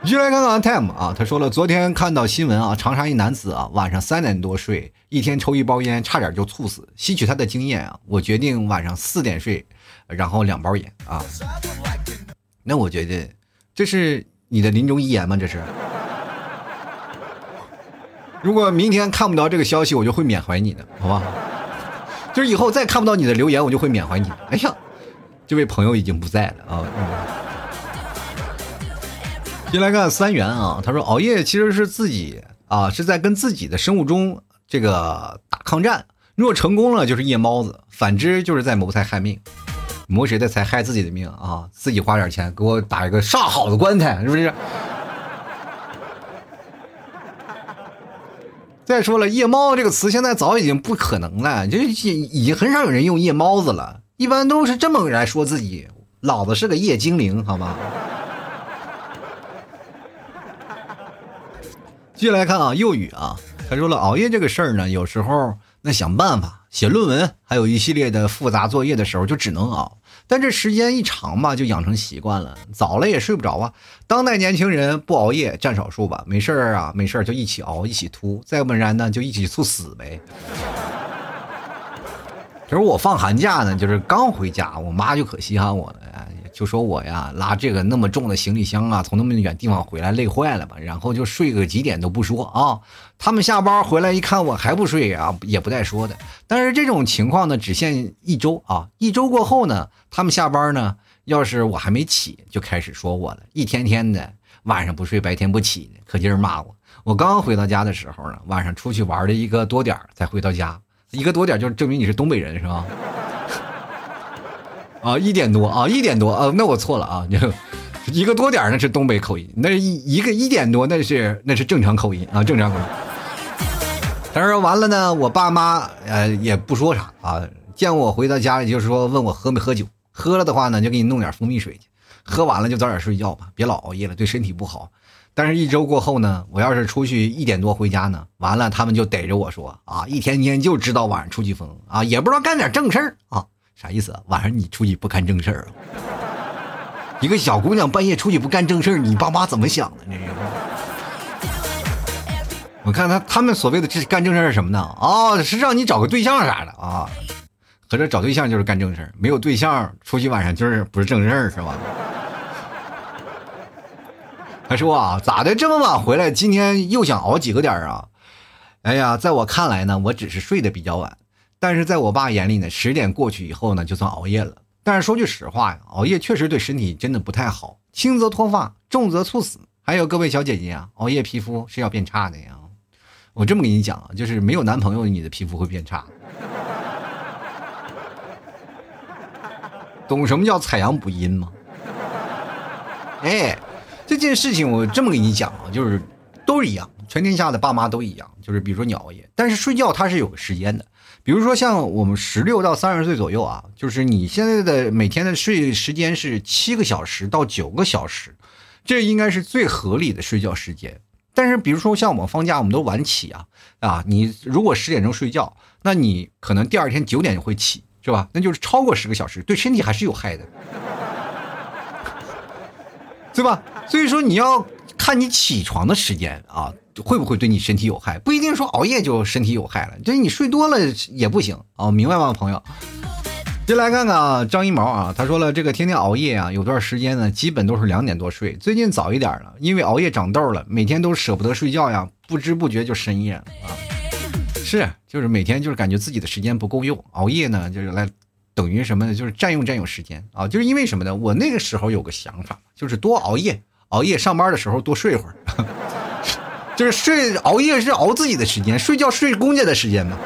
继来看看 Tim 啊，他说了，昨天看到新闻啊，长沙一男子啊，晚上三点多睡，一天抽一包烟，差点就猝死。吸取他的经验啊，我决定晚上四点睡，然后两包烟啊。那我觉得这是你的临终遗言吗？这是。如果明天看不到这个消息，我就会缅怀你的，好吧？就是以后再看不到你的留言，我就会缅怀你。哎呀，这位朋友已经不在了啊！进来看三元啊，他说熬夜其实是自己啊，是在跟自己的生物钟这个打抗战。若成功了，就是夜猫子；反之，就是在谋财害命。谋谁的财害自己的命啊！自己花点钱给我打一个上好的棺材，是不是？再说了，夜猫这个词现在早已经不可能了，就已已经很少有人用夜猫子了，一般都是这么来说自己，老子是个夜精灵，好吗？继续来看啊，幼语啊，他说了，熬夜这个事儿呢，有时候那想办法写论文，还有一系列的复杂作业的时候，就只能熬。但这时间一长吧，就养成习惯了，早了也睡不着啊。当代年轻人不熬夜占少数吧，没事儿啊，没事儿就一起熬，一起秃，再不然呢就一起猝死呗。就是我放寒假呢，就是刚回家，我妈就可稀罕我了。就说我呀，拉这个那么重的行李箱啊，从那么远地方回来累坏了吧？然后就睡个几点都不说啊。他们下班回来一看我还不睡啊，也不带说的。但是这种情况呢，只限一周啊。一周过后呢，他们下班呢，要是我还没起，就开始说我了，一天天的晚上不睡，白天不起，可劲儿骂我。我刚回到家的时候呢，晚上出去玩了一个多点儿才回到家，一个多点就证明你是东北人是吧？啊，一点多啊，一点多啊，那我错了啊，一个多点那是东北口音，那一一个一点多那是那是正常口音啊，正常口音。但是完了呢，我爸妈呃也不说啥啊，见我回到家里就是说问我喝没喝酒，喝了的话呢就给你弄点蜂蜜水去，喝完了就早点睡觉吧，别老熬夜了，对身体不好。但是，一周过后呢，我要是出去一点多回家呢，完了他们就逮着我说啊，一天天就知道晚上出去疯啊，也不知道干点正事儿啊。啥意思？晚上你出去不干正事儿啊？一个小姑娘半夜出去不干正事儿，你爸妈怎么想的？这是？我看他他们所谓的这干正事儿是什么呢？哦，是让你找个对象啥的啊？合着找对象就是干正事儿，没有对象出去晚上就是不是正事儿是吧？他说啊，咋的这么晚回来？今天又想熬几个点啊？哎呀，在我看来呢，我只是睡得比较晚。但是在我爸眼里呢，十点过去以后呢，就算熬夜了。但是说句实话呀，熬夜确实对身体真的不太好，轻则脱发，重则猝死。还有各位小姐姐啊，熬夜皮肤是要变差的呀。我这么跟你讲啊，就是没有男朋友，你的皮肤会变差。懂什么叫采阳补阴吗？哎，这件事情我这么跟你讲啊，就是都是一样，全天下的爸妈都一样。就是比如说你熬夜，但是睡觉它是有个时间的。比如说像我们十六到三十岁左右啊，就是你现在的每天的睡时间是七个小时到九个小时，这应该是最合理的睡觉时间。但是比如说像我们放假，我们都晚起啊啊，你如果十点钟睡觉，那你可能第二天九点就会起，是吧？那就是超过十个小时，对身体还是有害的，对吧？所以说你要看你起床的时间啊。会不会对你身体有害？不一定说熬夜就身体有害了，就是你睡多了也不行啊，明白吗，朋友？就来看看啊，张一毛啊，他说了，这个天天熬夜啊，有段时间呢，基本都是两点多睡，最近早一点了，因为熬夜长痘了，每天都舍不得睡觉呀，不知不觉就深夜了啊。是，就是每天就是感觉自己的时间不够用，熬夜呢就是来等于什么呢？就是占用占用时间啊，就是因为什么呢？我那个时候有个想法，就是多熬夜，熬夜上班的时候多睡会儿。就是睡熬夜是熬自己的时间，睡觉睡公家的时间嘛。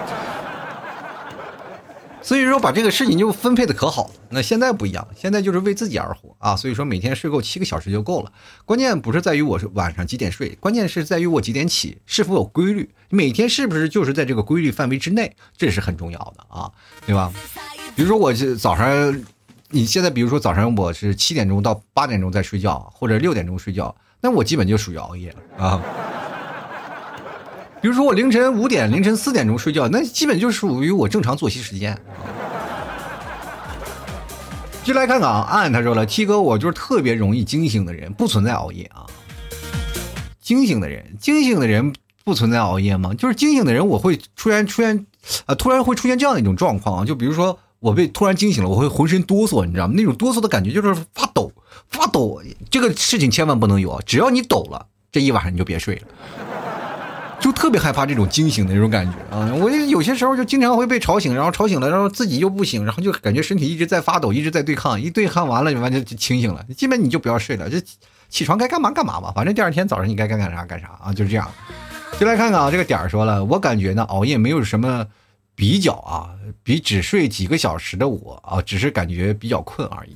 所以说把这个事情就分配的可好了。那现在不一样，现在就是为自己而活啊。所以说每天睡够七个小时就够了。关键不是在于我是晚上几点睡，关键是在于我几点起，是否有规律。每天是不是就是在这个规律范围之内，这是很重要的啊，对吧？比如说我是早上，你现在比如说早上我是七点钟到八点钟在睡觉，或者六点钟睡觉，那我基本就属于熬夜了啊。比如说我凌晨五点、凌晨四点钟睡觉，那基本就属于我正常作息时间。就来看看啊，安安他说了，T 哥，我就是特别容易惊醒的人，不存在熬夜啊。惊醒的人，惊醒的人不存在熬夜吗？就是惊醒的人，我会突然出现，啊，突然会出现这样的一种状况啊，就比如说我被突然惊醒了，我会浑身哆嗦，你知道吗？那种哆嗦的感觉就是发抖，发抖。这个事情千万不能有啊，只要你抖了，这一晚上你就别睡了。就特别害怕这种惊醒的那种感觉啊！我有些时候就经常会被吵醒，然后吵醒了，然后自己又不醒，然后就感觉身体一直在发抖，一直在对抗，一对抗完了就完全就清醒了。基本你就不要睡了，就起床该干嘛干嘛吧，反正第二天早上你该干干啥干啥啊，就是这样。就来看看啊，这个点儿说了，我感觉呢，熬夜没有什么比较啊，比只睡几个小时的我啊，只是感觉比较困而已。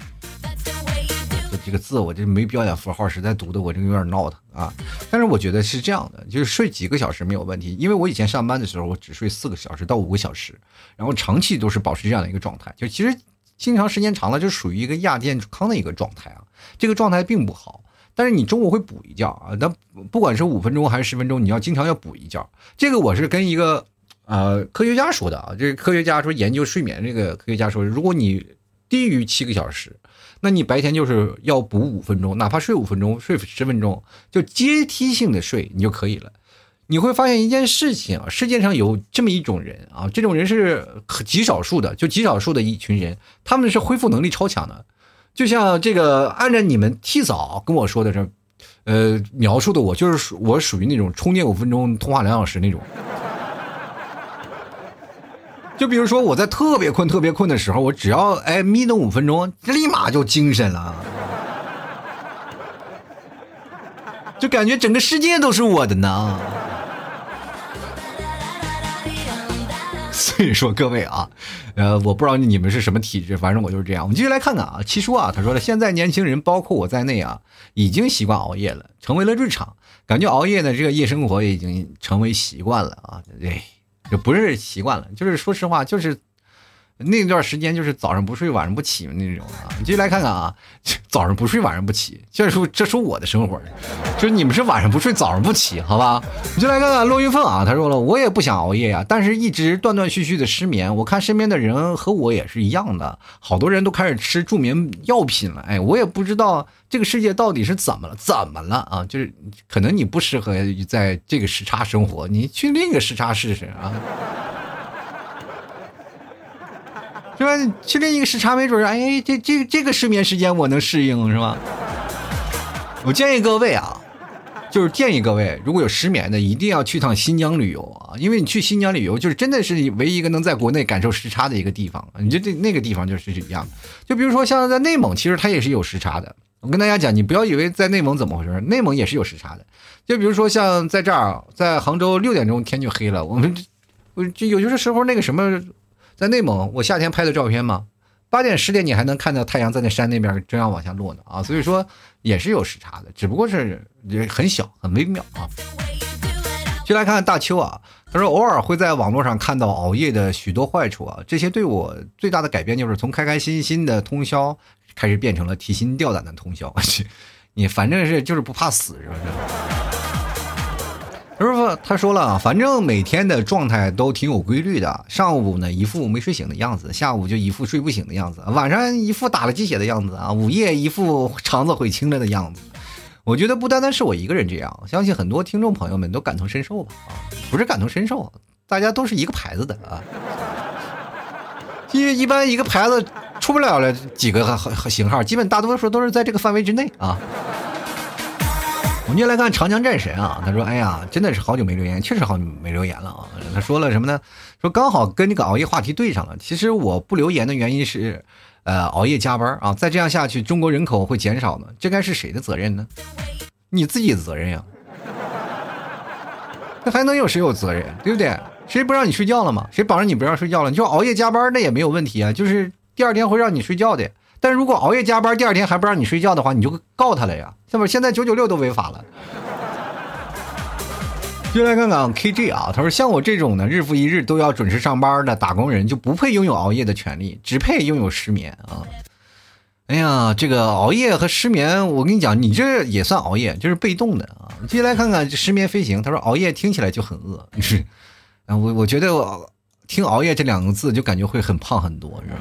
这个字我这没标点符号，实在读的我这个有点闹腾啊。但是我觉得是这样的，就是睡几个小时没有问题，因为我以前上班的时候，我只睡四个小时到五个小时，然后长期都是保持这样的一个状态。就其实经常时间长了，就属于一个亚健康的一个状态啊。这个状态并不好，但是你中午会补一觉啊。那不管是五分钟还是十分钟，你要经常要补一觉。这个我是跟一个呃科学家说的啊，这科学家说研究睡眠这个科学家说，如果你低于七个小时。那你白天就是要补五分钟，哪怕睡五分钟、睡十分钟，就阶梯性的睡你就可以了。你会发现一件事情啊，世界上有这么一种人啊，这种人是极少数的，就极少数的一群人，他们是恢复能力超强的。就像这个，按照你们替嫂跟我说的这，呃，描述的我就是属我属于那种充电五分钟，通话两小时那种。就比如说我在特别困、特别困的时候，我只要哎眯瞪五分钟，立马就精神了，就感觉整个世界都是我的呢。所以说各位啊，呃，我不知道你们是什么体质，反正我就是这样。我们继续来看看啊，七叔啊，他说了，现在年轻人包括我在内啊，已经习惯熬夜了，成为了日常，感觉熬夜的这个夜生活已经成为习惯了啊，对。就不是习惯了，就是说实话，就是那段时间就是早上不睡晚上不起那种啊。你继续来看看啊，早上不睡晚上不起，这是这是我的生活，就是你们是晚上不睡早上不起，好吧？你就来看看骆云凤啊，他说了，我也不想熬夜呀，但是一直断断续续的失眠。我看身边的人和我也是一样的，好多人都开始吃助眠药品了。哎，我也不知道这个世界到底是怎么了，怎么了啊？就是可能你不适合在这个时差生活，你去另一个时差试试啊。是吧？去另一个时差，没准儿哎，这这这个睡眠时间我能适应，是吧？我建议各位啊，就是建议各位，如果有失眠的，一定要去趟新疆旅游啊，因为你去新疆旅游，就是真的是唯一一个能在国内感受时差的一个地方。你这这那个地方就是一样的。就比如说像在内蒙，其实它也是有时差的。我跟大家讲，你不要以为在内蒙怎么回事，内蒙也是有时差的。就比如说像在这儿，在杭州六点钟天就黑了，我们我就有些时候那个什么。在内蒙，我夏天拍的照片嘛，八点十点你还能看到太阳在那山那边正要往下落呢啊，所以说也是有时差的，只不过是也很小很微妙啊。就来看看大秋啊，他说偶尔会在网络上看到熬夜的许多坏处啊，这些对我最大的改变就是从开开心心的通宵开始变成了提心吊胆的通宵，你反正是就是不怕死是不是？师傅他说了，反正每天的状态都挺有规律的。上午呢一副没睡醒的样子，下午就一副睡不醒的样子，晚上一副打了鸡血的样子啊，午夜一副肠子悔青了的样子。我觉得不单单是我一个人这样，相信很多听众朋友们都感同身受吧？啊，不是感同身受，大家都是一个牌子的啊。因为一般一个牌子出不了了几个型号，基本大多数都是在这个范围之内啊。我们就来看长江战神啊，他说：“哎呀，真的是好久没留言，确实好久没留言了啊。”他说了什么呢？说刚好跟这个熬夜话题对上了。其实我不留言的原因是，呃，熬夜加班啊，再这样下去，中国人口会减少呢。这该是谁的责任呢？你自己的责任呀。那还能有谁有责任？对不对？谁不让你睡觉了吗？谁绑着你不让睡觉了？你说熬夜加班那也没有问题啊，就是第二天会让你睡觉的。但如果熬夜加班，第二天还不让你睡觉的话，你就告他了呀，是不？现在九九六都违法了。就来看看 KJ 啊，他说像我这种呢，日复一日都要准时上班的打工人，就不配拥有熬夜的权利，只配拥有失眠啊！哎呀，这个熬夜和失眠，我跟你讲，你这也算熬夜，就是被动的啊。接下来看看失眠飞行，他说熬夜听起来就很饿，是啊，我我觉得听熬夜这两个字就感觉会很胖很多，是吧？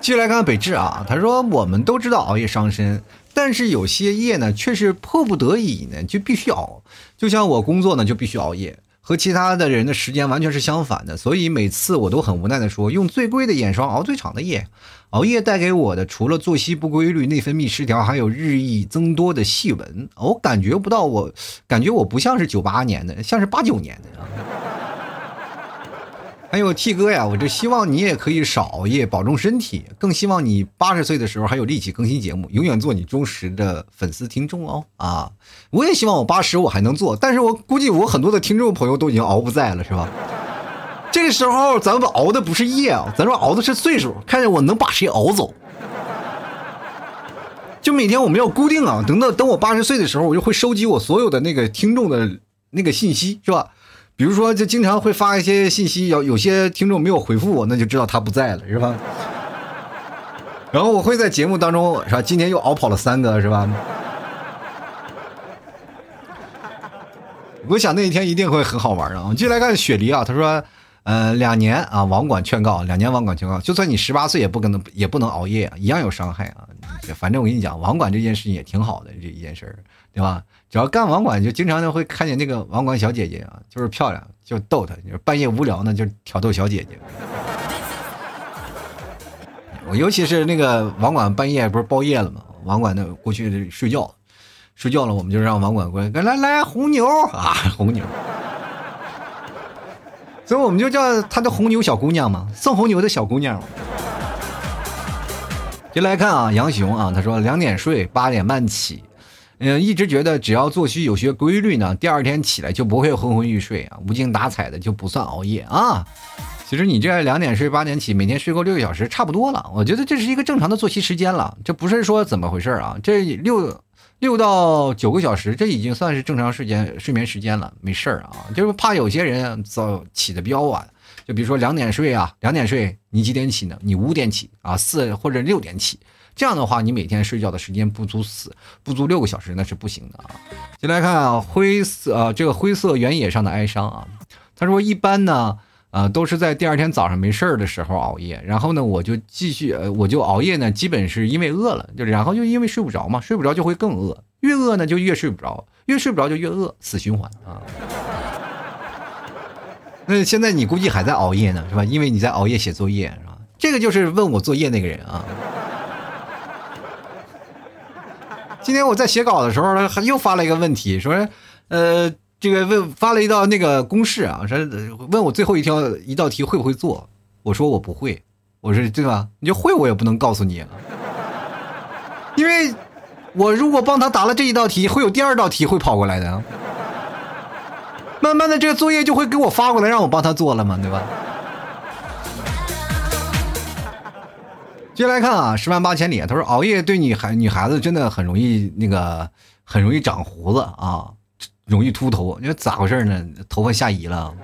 继续来看北志啊，他说我们都知道熬夜伤身，但是有些夜呢却是迫不得已呢就必须熬，就像我工作呢就必须熬夜，和其他的人的时间完全是相反的，所以每次我都很无奈的说，用最贵的眼霜熬最长的夜。熬夜带给我的除了作息不规律、内分泌失调，还有日益增多的细纹，我感觉不到，我感觉我不像是九八年的，像是八九年的啊。还有 T 哥呀，我就希望你也可以少熬夜，保重身体。更希望你八十岁的时候还有力气更新节目，永远做你忠实的粉丝听众哦。啊，我也希望我八十我还能做，但是我估计我很多的听众朋友都已经熬不在了，是吧？这个时候咱们熬的不是夜啊，咱说熬的是岁数，看见我能把谁熬走。就每天我们要固定啊，等到等我八十岁的时候，我就会收集我所有的那个听众的那个信息，是吧？比如说，就经常会发一些信息，有有些听众没有回复我，那就知道他不在了，是吧？然后我会在节目当中，是吧？今天又熬跑了三个，是吧？我想那一天一定会很好玩啊！我们继续来看雪梨啊，他说，呃，两年啊，网管劝告，两年网管劝告，就算你十八岁也不可能也不能熬夜，一样有伤害啊。反正我跟你讲，网管这件事情也挺好的，这一件事儿，对吧？只要干网管，就经常的会看见那个网管小姐姐啊，就是漂亮，就逗她，就是半夜无聊呢，就挑逗小姐姐。我尤其是那个网管半夜不是包夜了吗？网管的过去睡觉，睡觉了，我们就让网管过来，来来红牛啊，红牛。所以我们就叫她的红牛小姑娘嘛，送红牛的小姑娘。就来看啊，杨雄啊，他说两点睡，八点半起，嗯，一直觉得只要作息有些规律呢，第二天起来就不会昏昏欲睡啊，无精打采的就不算熬夜啊。其实你这两点睡八点起，每天睡够六个小时差不多了，我觉得这是一个正常的作息时间了，这不是说怎么回事啊？这六六到九个小时，这已经算是正常时间睡眠时间了，没事儿啊，就是怕有些人早起的比较晚。就比如说两点睡啊，两点睡，你几点起呢？你五点起啊，四或者六点起，这样的话，你每天睡觉的时间不足四不足六个小时，那是不行的啊。先来看啊，灰色啊，这个灰色原野上的哀伤啊，他说一般呢，呃，都是在第二天早上没事儿的时候熬夜，然后呢，我就继续，呃，我就熬夜呢，基本是因为饿了，就然后就因为睡不着嘛，睡不着就会更饿，越饿呢就越睡不着，越睡不着就越饿，死循环啊。那现在你估计还在熬夜呢，是吧？因为你在熬夜写作业，是吧？这个就是问我作业那个人啊。今天我在写稿的时候，还又发了一个问题，说，呃，这个问发了一道那个公式啊，说问我最后一条一道题会不会做？我说我不会，我说对吧？你就会我也不能告诉你，因为我如果帮他答了这一道题，会有第二道题会跑过来的。慢慢的，这个作业就会给我发过来，让我帮他做了嘛，对吧？接下来看啊，十万八千里，他说熬夜对女孩女孩子真的很容易那个，很容易长胡子啊，容易秃头。你说咋回事呢？头发下移了？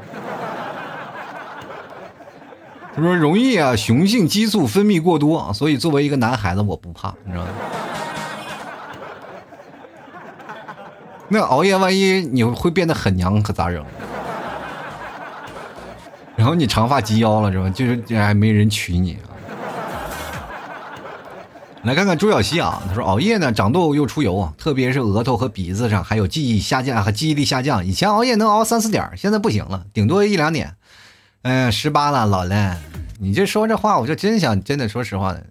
他说容易啊，雄性激素分泌过多，所以作为一个男孩子，我不怕，你知道吗？那熬夜万一你会变得很娘，可咋整？然后你长发及腰了是吧？就是还没人娶你！来看看朱小溪啊，他说熬夜呢长痘又出油，特别是额头和鼻子上，还有记忆下降和记忆力下降。以前熬夜能熬三四点，现在不行了，顶多一两点。哎呀，十八了，老了。你这说这话，我就真想真的说实话的。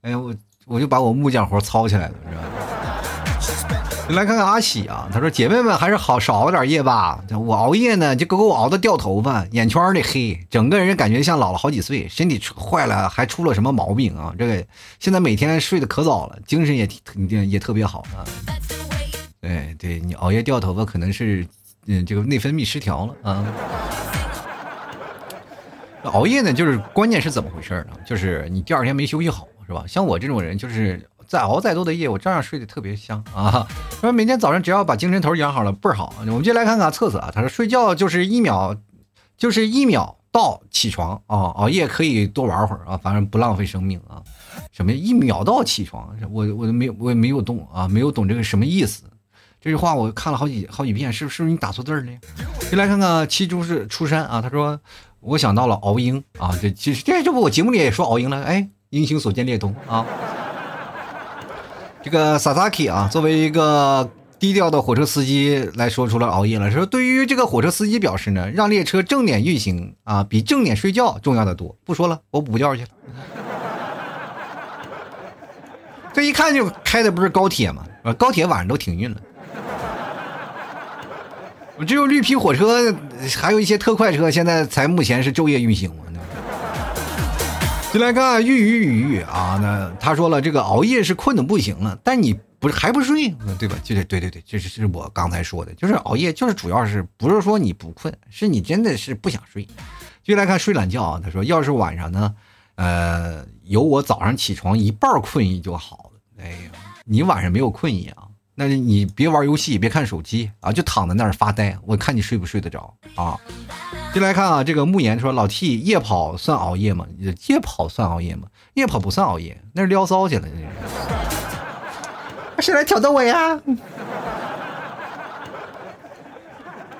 哎呀，我我就把我木匠活操起来了，是吧？来看看阿喜啊，他说：“姐妹们还是好少熬点夜吧。我熬夜呢，就给我熬的掉头发，眼圈里黑，整个人感觉像老了好几岁，身体坏了，还出了什么毛病啊？这个现在每天睡得可早了，精神也也也特别好啊。对对，你熬夜掉头发可能是嗯这个内分泌失调了啊。熬夜呢，就是关键是怎么回事呢？就是你第二天没休息好，是吧？像我这种人就是。”再熬再多的夜，我照样睡得特别香 啊！他说每天早上只要把精神头养好了，倍儿好。我们就来看看测测啊。他说睡觉就是一秒，就是一秒到起床啊。熬夜可以多玩会儿啊，反正不浪费生命啊。什么一秒到起床？我我都没我也没有懂啊，没有懂这个什么意思。这句话我看了好几好几遍，是不是你打错字儿了？就来看看七珠是出山啊。他说我想到了熬鹰啊，这其实这这不我节目里也说熬鹰了？哎，英雄所见略同啊。这个 Sasaki 啊，作为一个低调的火车司机来说出了熬夜了。说对于这个火车司机表示呢，让列车正点运行啊，比正点睡觉重要的多。不说了，我补觉去了。这一看就开的不是高铁嘛，高铁晚上都停运了。只有绿皮火车，还有一些特快车，现在才目前是昼夜运行。进来看玉玉玉玉啊，那他说了，这个熬夜是困的不行了，但你不是还不睡，对吧？就是对对对，这是是我刚才说的，就是熬夜就是主要是不是说你不困，是你真的是不想睡。进来看睡懒觉啊，他说要是晚上呢，呃，有我早上起床一半困意就好了。哎呀，你晚上没有困意啊？那你别玩游戏，别看手机啊，就躺在那儿发呆，我看你睡不睡得着啊？进来看啊，这个慕言说老 T 夜跑算熬夜吗？夜跑算熬夜吗？夜跑不算熬夜，那是撩骚去了。谁来挑逗我呀？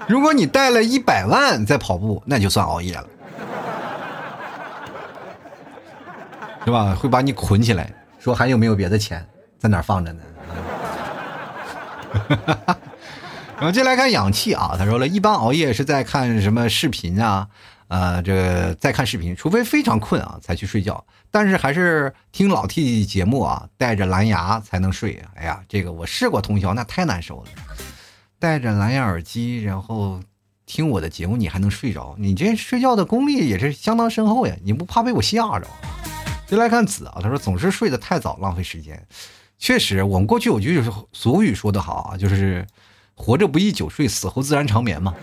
如果你带了一百万在跑步，那就算熬夜了，是吧？会把你捆起来，说还有没有别的钱在哪放着呢？然后接下来看氧气啊，他说了一般熬夜是在看什么视频啊？呃，这个在看视频，除非非常困啊才去睡觉，但是还是听老 T 节目啊，带着蓝牙才能睡。哎呀，这个我试过通宵，那太难受了。带着蓝牙耳机，然后听我的节目，你还能睡着？你这睡觉的功力也是相当深厚呀！你不怕被我吓着？就来看子啊，他说总是睡得太早，浪费时间。确实，我们过去有句俗语说得好啊，就是活着不易久睡，死后自然长眠嘛。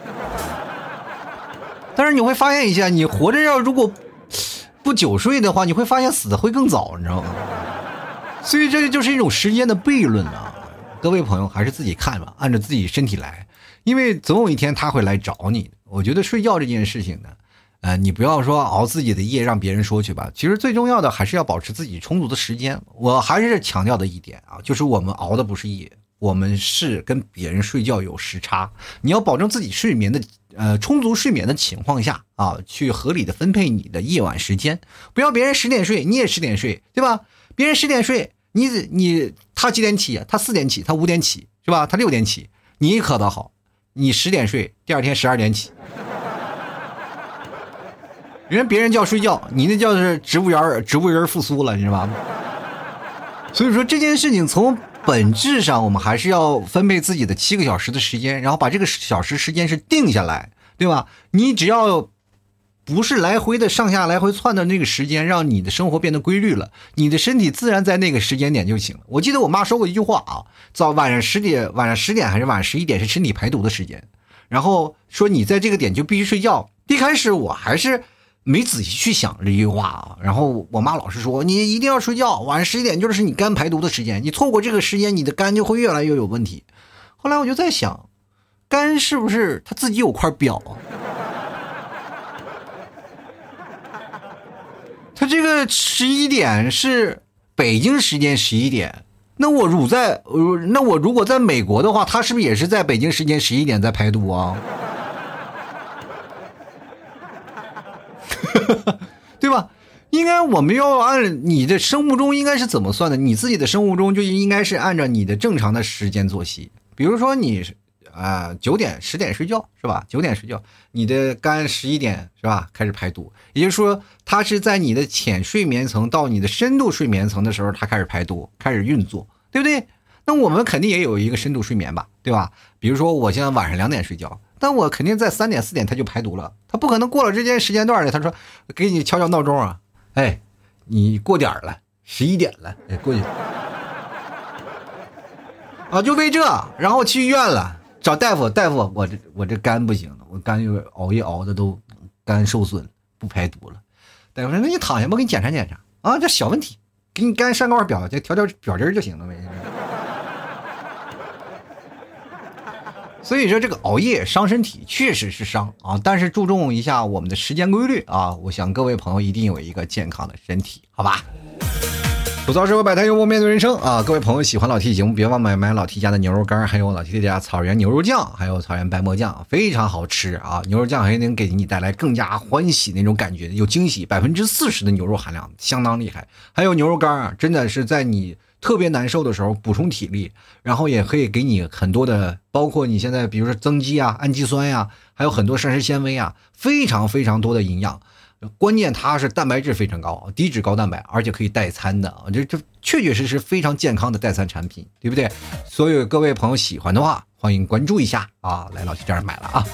但是你会发现一下，你活着要如果不久睡的话，你会发现死的会更早，你知道吗？所以这就是一种时间的悖论啊。各位朋友，还是自己看吧，按照自己身体来，因为总有一天他会来找你。我觉得睡觉这件事情呢，呃，你不要说熬自己的夜让别人说去吧，其实最重要的还是要保持自己充足的时间。我还是强调的一点啊，就是我们熬的不是夜，我们是跟别人睡觉有时差。你要保证自己睡眠的呃充足睡眠的情况下啊，去合理的分配你的夜晚时间，不要别人十点睡你也十点睡，对吧？别人十点睡。你你他几点起？他四点起，他五点起，是吧？他六点起。你可倒好，你十点睡，第二天十二点起。人别人叫睡觉，你那叫是植物园植物人复苏了，你知道吧？所以说这件事情从本质上，我们还是要分配自己的七个小时的时间，然后把这个小时时间是定下来，对吧？你只要。不是来回的上下来回窜的那个时间，让你的生活变得规律了，你的身体自然在那个时间点就行了。我记得我妈说过一句话啊，早晚上十点，晚上十点还是晚上十一点是身体排毒的时间，然后说你在这个点就必须睡觉。一开始我还是没仔细去想这句话啊，然后我妈老是说你一定要睡觉，晚上十一点就是你肝排毒的时间，你错过这个时间，你的肝就会越来越有问题。后来我就在想，肝是不是它自己有块表它？这个十一点是北京时间十一点，那我如在，那我如果在美国的话，他是不是也是在北京时间十一点在排毒啊？对吧？应该我们要按你的生物钟应该是怎么算的？你自己的生物钟就应该是按照你的正常的时间作息，比如说你。啊，九点十点睡觉是吧？九点睡觉，你的肝十一点是吧开始排毒，也就是说，它是在你的浅睡眠层到你的深度睡眠层的时候，它开始排毒，开始运作，对不对？那我们肯定也有一个深度睡眠吧，对吧？比如说，我现在晚上两点睡觉，但我肯定在三点四点它就排毒了，它不可能过了这间时间段的。他说，给你敲敲闹钟啊，哎，你过点了，十一点了，哎，过去啊，就为这，然后去医院了。找大夫，大夫，我这我这肝不行了，我肝又熬夜熬的都肝受损，不排毒了。大夫说：“那你躺下，吧给你检查检查啊，这小问题，给你肝上块表，就调调表针就行了呗。”所以说这个熬夜伤身体，确实是伤啊。但是注重一下我们的时间规律啊，我想各位朋友一定有一个健康的身体，好吧？吐槽社会百态，幽默面对人生啊！各位朋友喜欢老 T 节目，别忘买买老 T 家的牛肉干，还有老 T 家草原牛肉酱，还有草原白馍酱，非常好吃啊！牛肉酱还能给你带来更加欢喜那种感觉，有惊喜，百分之四十的牛肉含量，相当厉害。还有牛肉干啊，真的是在你特别难受的时候补充体力，然后也可以给你很多的，包括你现在比如说增肌啊、氨基酸呀，还有很多膳食纤维啊，非常非常多的营养。关键它是蛋白质非常高，低脂高蛋白，而且可以代餐的啊，这这确确实实非常健康的代餐产品，对不对？所以各位朋友喜欢的话，欢迎关注一下啊，来老七这儿买了啊。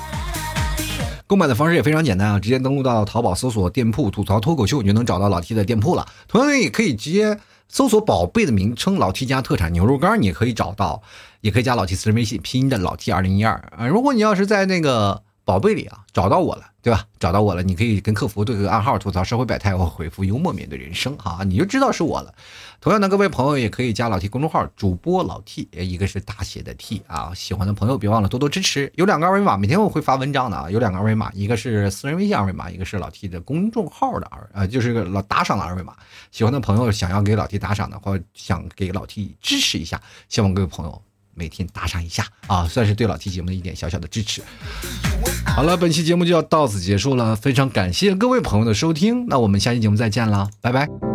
购买的方式也非常简单啊，直接登录到淘宝搜索店铺吐槽脱口秀，你就能找到老 T 的店铺了。同样也可以直接搜索宝贝的名称老 T 家特产牛肉干，你也可以找到，也可以加老 T 私人微信拼音的老 T 二零一二啊。如果你要是在那个。宝贝里啊找到我了，对吧？找到我了，你可以跟客服对个暗号，吐槽社会百态，我回复幽默面对人生，哈，你就知道是我了。同样的，各位朋友也可以加老 T 公众号，主播老 T，一个是大写的 T 啊。喜欢的朋友别忘了多多支持，有两个二维码，每天我会发文章的啊，有两个二维码，一个是私人微信二维码，一个是老 T 的公众号的二啊，就是个老打赏的二维码。喜欢的朋友想要给老 T 打赏的话，想给老 T 支持一下，希望各位朋友。每天打赏一下啊，算是对老 T 节目的一点小小的支持。好了，本期节目就要到此结束了，非常感谢各位朋友的收听，那我们下期节目再见了，拜拜。